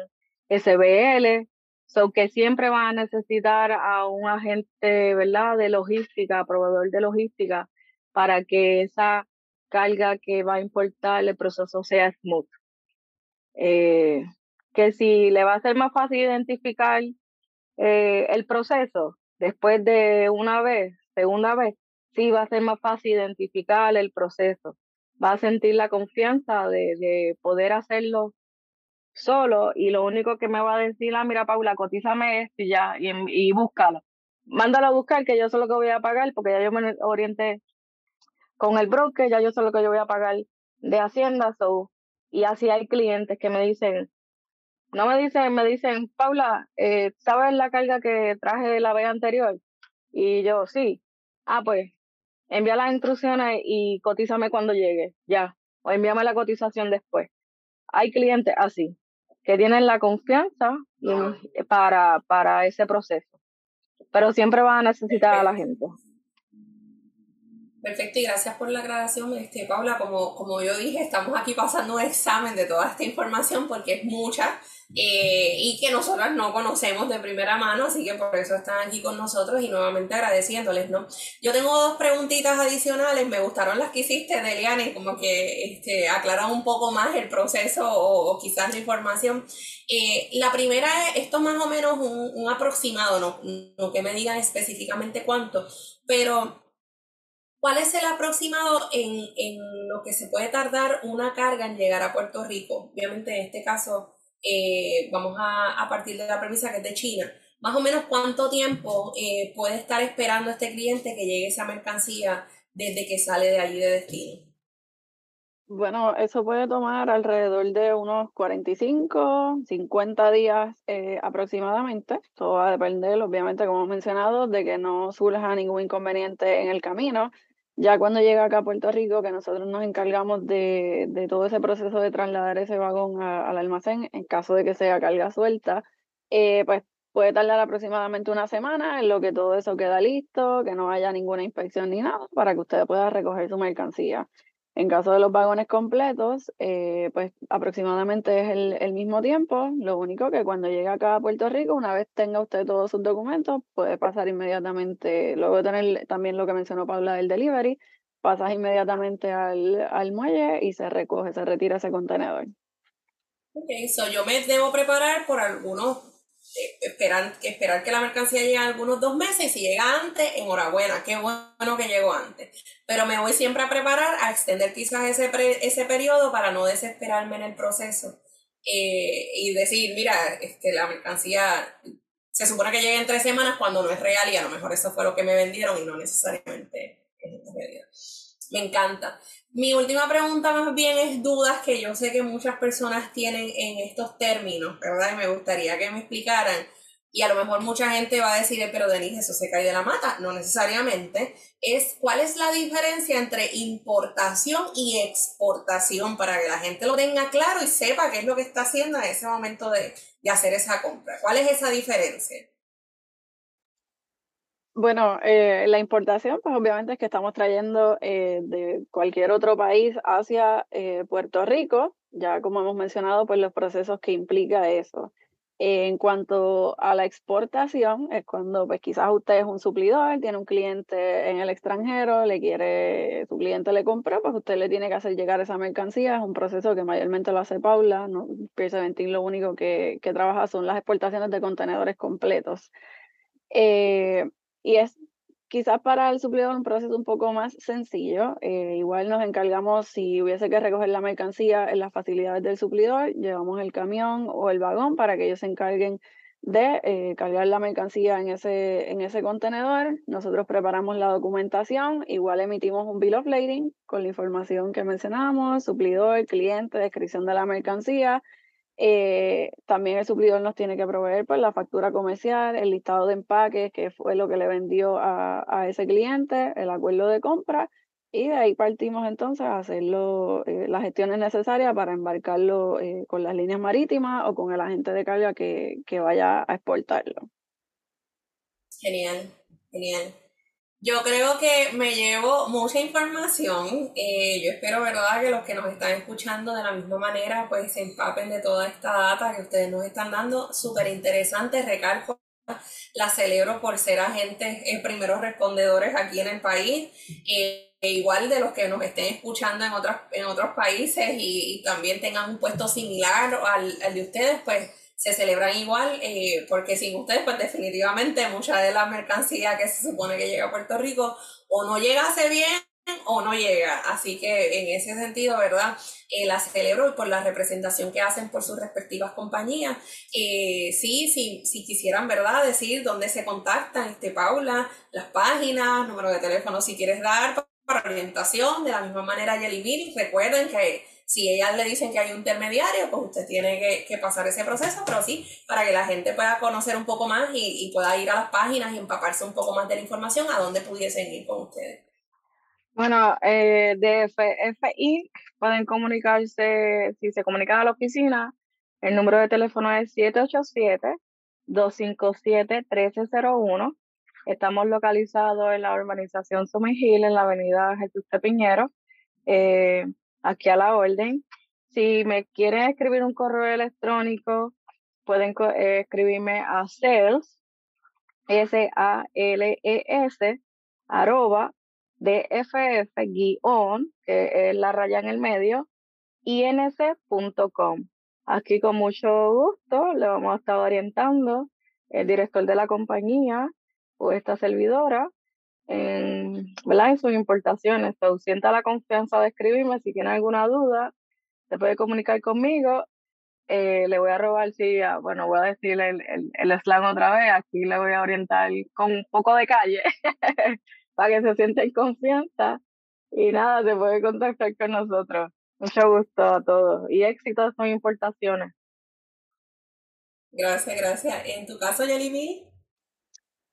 SBL, so que siempre van a necesitar a un agente, ¿verdad? De logística, proveedor de logística, para que esa carga que va a importar el proceso sea smooth. Eh, que si le va a ser más fácil identificar eh, el proceso después de una vez, segunda vez, sí va a ser más fácil identificar el proceso. Va a sentir la confianza de, de poder hacerlo solo y lo único que me va a decir, ah, mira, Paula, cotízame esto y ya, y, y búscalo. Mándalo a buscar, que yo sé lo que voy a pagar, porque ya yo me orienté con el broker ya yo sé lo que yo voy a pagar de Hacienda, so, y así hay clientes que me dicen, no me dicen, me dicen, Paula, eh, ¿sabes la carga que traje la vez anterior? Y yo, sí. Ah, pues, envía las instrucciones y cotízame cuando llegue, ya. O envíame la cotización después. Hay clientes así, que tienen la confianza para, para ese proceso. Pero siempre van a necesitar a la gente. Perfecto, y gracias por la aclaración, este, Paula. Como, como yo dije, estamos aquí pasando un examen de toda esta información porque es mucha eh, y que nosotras no conocemos de primera mano, así que por eso están aquí con nosotros y nuevamente agradeciéndoles, ¿no? Yo tengo dos preguntitas adicionales, me gustaron las que hiciste, Deliane, como que este, aclaran un poco más el proceso o, quizás la información. Eh, la primera es, esto más o menos un, un aproximado, no, no que me digan específicamente cuánto, pero ¿Cuál es el aproximado en, lo que se puede tardar una carga en llegar a Puerto Rico? Obviamente en este caso eh, vamos a, partir de la premisa que es de China. Más o menos cuánto tiempo eh, puede estar esperando este cliente que llegue esa mercancía desde que sale de allí de destino. Bueno, eso puede tomar alrededor de unos 45, 50 días eh, aproximadamente. Todo va a depender, obviamente, como hemos mencionado, de que no surja ningún inconveniente en el camino. Ya cuando llega acá a Puerto Rico, que nosotros nos encargamos de, todo ese proceso de trasladar ese vagón al almacén, en caso de que sea carga suelta, eh, pues puede tardar aproximadamente una semana en lo que todo eso queda listo, que no haya ninguna inspección ni nada, para que usted pueda recoger su mercancía. En caso de los vagones completos, eh, pues aproximadamente es el, mismo tiempo. Lo único que cuando llegue acá a Puerto Rico, una vez tenga usted todos sus documentos, puede pasar inmediatamente, luego tener también lo que mencionó Paula del delivery, pasas inmediatamente al, al muelle y se recoge, se retira ese contenedor. Ok, so yo me debo preparar por algunos esperar, esperar que la mercancía llegue algunos dos meses si llega antes, enhorabuena, qué bueno que llegó antes. Pero me voy siempre a preparar a extender quizás ese, ese periodo para no desesperarme en el proceso eh, y decir, mira, este, la mercancía se supone que llegue en tres semanas cuando no es real y a lo mejor eso fue lo que me vendieron y no necesariamente es realidad. Me encanta. Mi última pregunta más bien es dudas que yo sé que muchas personas tienen en estos términos, ¿verdad? Y me gustaría que me explicaran. Y a lo mejor mucha gente va a decir, pero Denise, eso se cae de la mata. No necesariamente. Es cuál es la diferencia entre importación y exportación para que la gente lo tenga claro y sepa qué es lo que está haciendo en ese momento de, de hacer esa compra. ¿Cuál es esa diferencia? Bueno, eh, la importación, pues obviamente es que estamos trayendo eh, de cualquier otro país hacia eh, Puerto Rico, ya como hemos mencionado, pues los procesos que implica eso. en cuanto a la exportación, es cuando pues quizás usted es un suplidor, tiene un cliente en el extranjero, le quiere, su cliente le compra, pues usted le tiene que hacer llegar esa mercancía, es un proceso que mayormente lo hace Paula, ¿no? Pierce Ventin lo único que, que trabaja son las exportaciones de contenedores completos. Eh, y es quizás para el suplidor un proceso un poco más sencillo. Eh, igual nos encargamos, si hubiese que recoger la mercancía en las facilidades del suplidor, llevamos el camión o el vagón para que ellos se encarguen de eh, cargar la mercancía en ese, en ese contenedor. Nosotros preparamos la documentación, igual emitimos un bill of lading con la información que mencionamos, suplidor, cliente, descripción de la mercancía, eh, también el suplidor nos tiene que proveer pues, la factura comercial, el listado de empaques, que fue lo que le vendió a, a ese cliente, el acuerdo de compra, y de ahí partimos entonces a hacer eh, las gestiones necesarias para embarcarlo eh, con las líneas marítimas o con el agente de carga que, que vaya a exportarlo. Genial, genial. Yo creo que me llevo mucha información. Eh, yo espero, ¿verdad?, que los que nos están escuchando de la misma manera, pues se empapen de toda esta data que ustedes nos están dando. Súper interesante, recalco. La celebro por ser agentes eh, primeros respondedores aquí en el país. Eh, igual de los que nos estén escuchando en, otros en otros países y, y también tengan un puesto similar al, al de ustedes, pues se celebran igual, eh, porque sin ustedes, pues definitivamente mucha de la mercancía que se supone que llega a Puerto Rico o no llega hace bien o no llega. Así que en ese sentido, ¿verdad? Eh, la celebro por la representación que hacen por sus respectivas compañías. Eh, sí, si quisieran, ¿verdad? Decir dónde se contactan, este, Paula, las páginas, número de teléfono si quieres dar para orientación. De la misma manera, Yelivir, recuerden que si ellas le dicen que hay un intermediario, pues usted tiene que, pasar ese proceso, pero sí, para que la gente pueda conocer un poco más y, pueda ir a las páginas y empaparse un poco más de la información, ¿a dónde pudiesen ir con ustedes? Bueno, eh, de FI pueden comunicarse, si se comunican a la oficina, el número de teléfono es 787-257-1301. Estamos localizados en la urbanización Sumigil, en la avenida Jesús de Piñero. Eh, aquí a la orden. Si me quieren escribir un correo electrónico, pueden eh, escribirme a sales, S-A-L-E-S, arroba, DFF, guion, que es la raya en el medio, inc.com. Aquí con mucho gusto le vamos a estar orientando el director de la compañía o esta servidora en, ¿verdad? en sus importaciones. Sienta la confianza de escribirme. Si tiene alguna duda, se puede comunicar conmigo. Eh, le voy a robar, sí, bueno, voy a decir el, el, el, slang otra vez. Aquí le voy a orientar con un poco de calle para que se sienta en confianza. Y nada, se puede contactar con nosotros. Mucho gusto a todos y éxitos son importaciones. Gracias, gracias. En tu caso, Yelimil.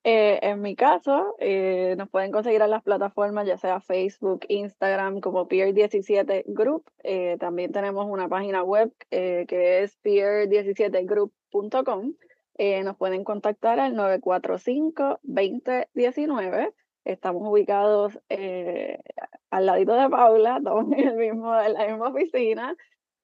Eh, en mi caso, eh, nos pueden conseguir en las plataformas, ya sea Facebook, Instagram, como Peer17 Group. Eh, también tenemos una página web que es peer17group.com. nos pueden contactar al 945-2019. Estamos ubicados al ladito de Paula, estamos en, el mismo, en la misma oficina.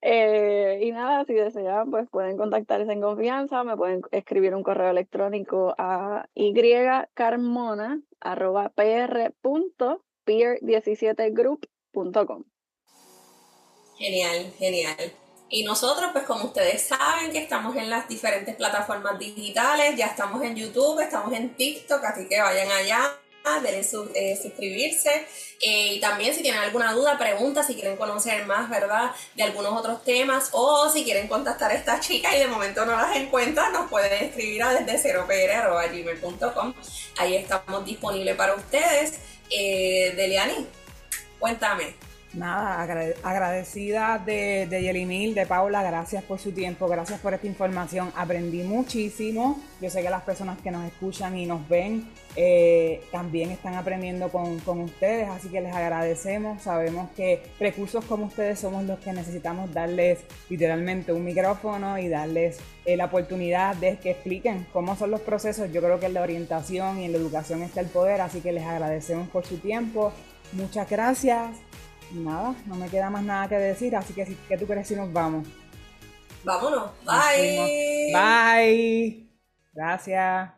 Eh, y nada, si desean, pues pueden contactarse en confianza, me pueden escribir un correo electrónico a ycarmona.pr.peer17group.com. Genial, genial. Y nosotros, pues como ustedes saben que estamos en las diferentes plataformas digitales, ya estamos en YouTube, estamos en TikTok, así que vayan allá denle eh, suscribirse. Y también si tienen alguna duda, pregunta, si quieren conocer más, ¿verdad? De algunos otros temas o si quieren contactar a esta chica y de momento no las encuentran, nos pueden escribir a desde ceropr.gmail.com. Ahí estamos disponibles para ustedes. Eh, Deliani, cuéntame. Nada, agradecida de, de Yelimil, de Paula, gracias por su tiempo, gracias por esta información. Aprendí muchísimo. Yo sé que las personas que nos escuchan y nos ven eh, también están aprendiendo con, con, ustedes, así que les agradecemos. Sabemos que recursos como ustedes somos los que necesitamos darles literalmente un micrófono y darles eh, la oportunidad de que expliquen cómo son los procesos. Yo creo que en la orientación y en la educación está el poder, así que les agradecemos por su tiempo. Muchas gracias nada, no me queda más nada que decir, así que ¿qué tú crees si nos vamos? Vámonos. Bye. Bye. Gracias.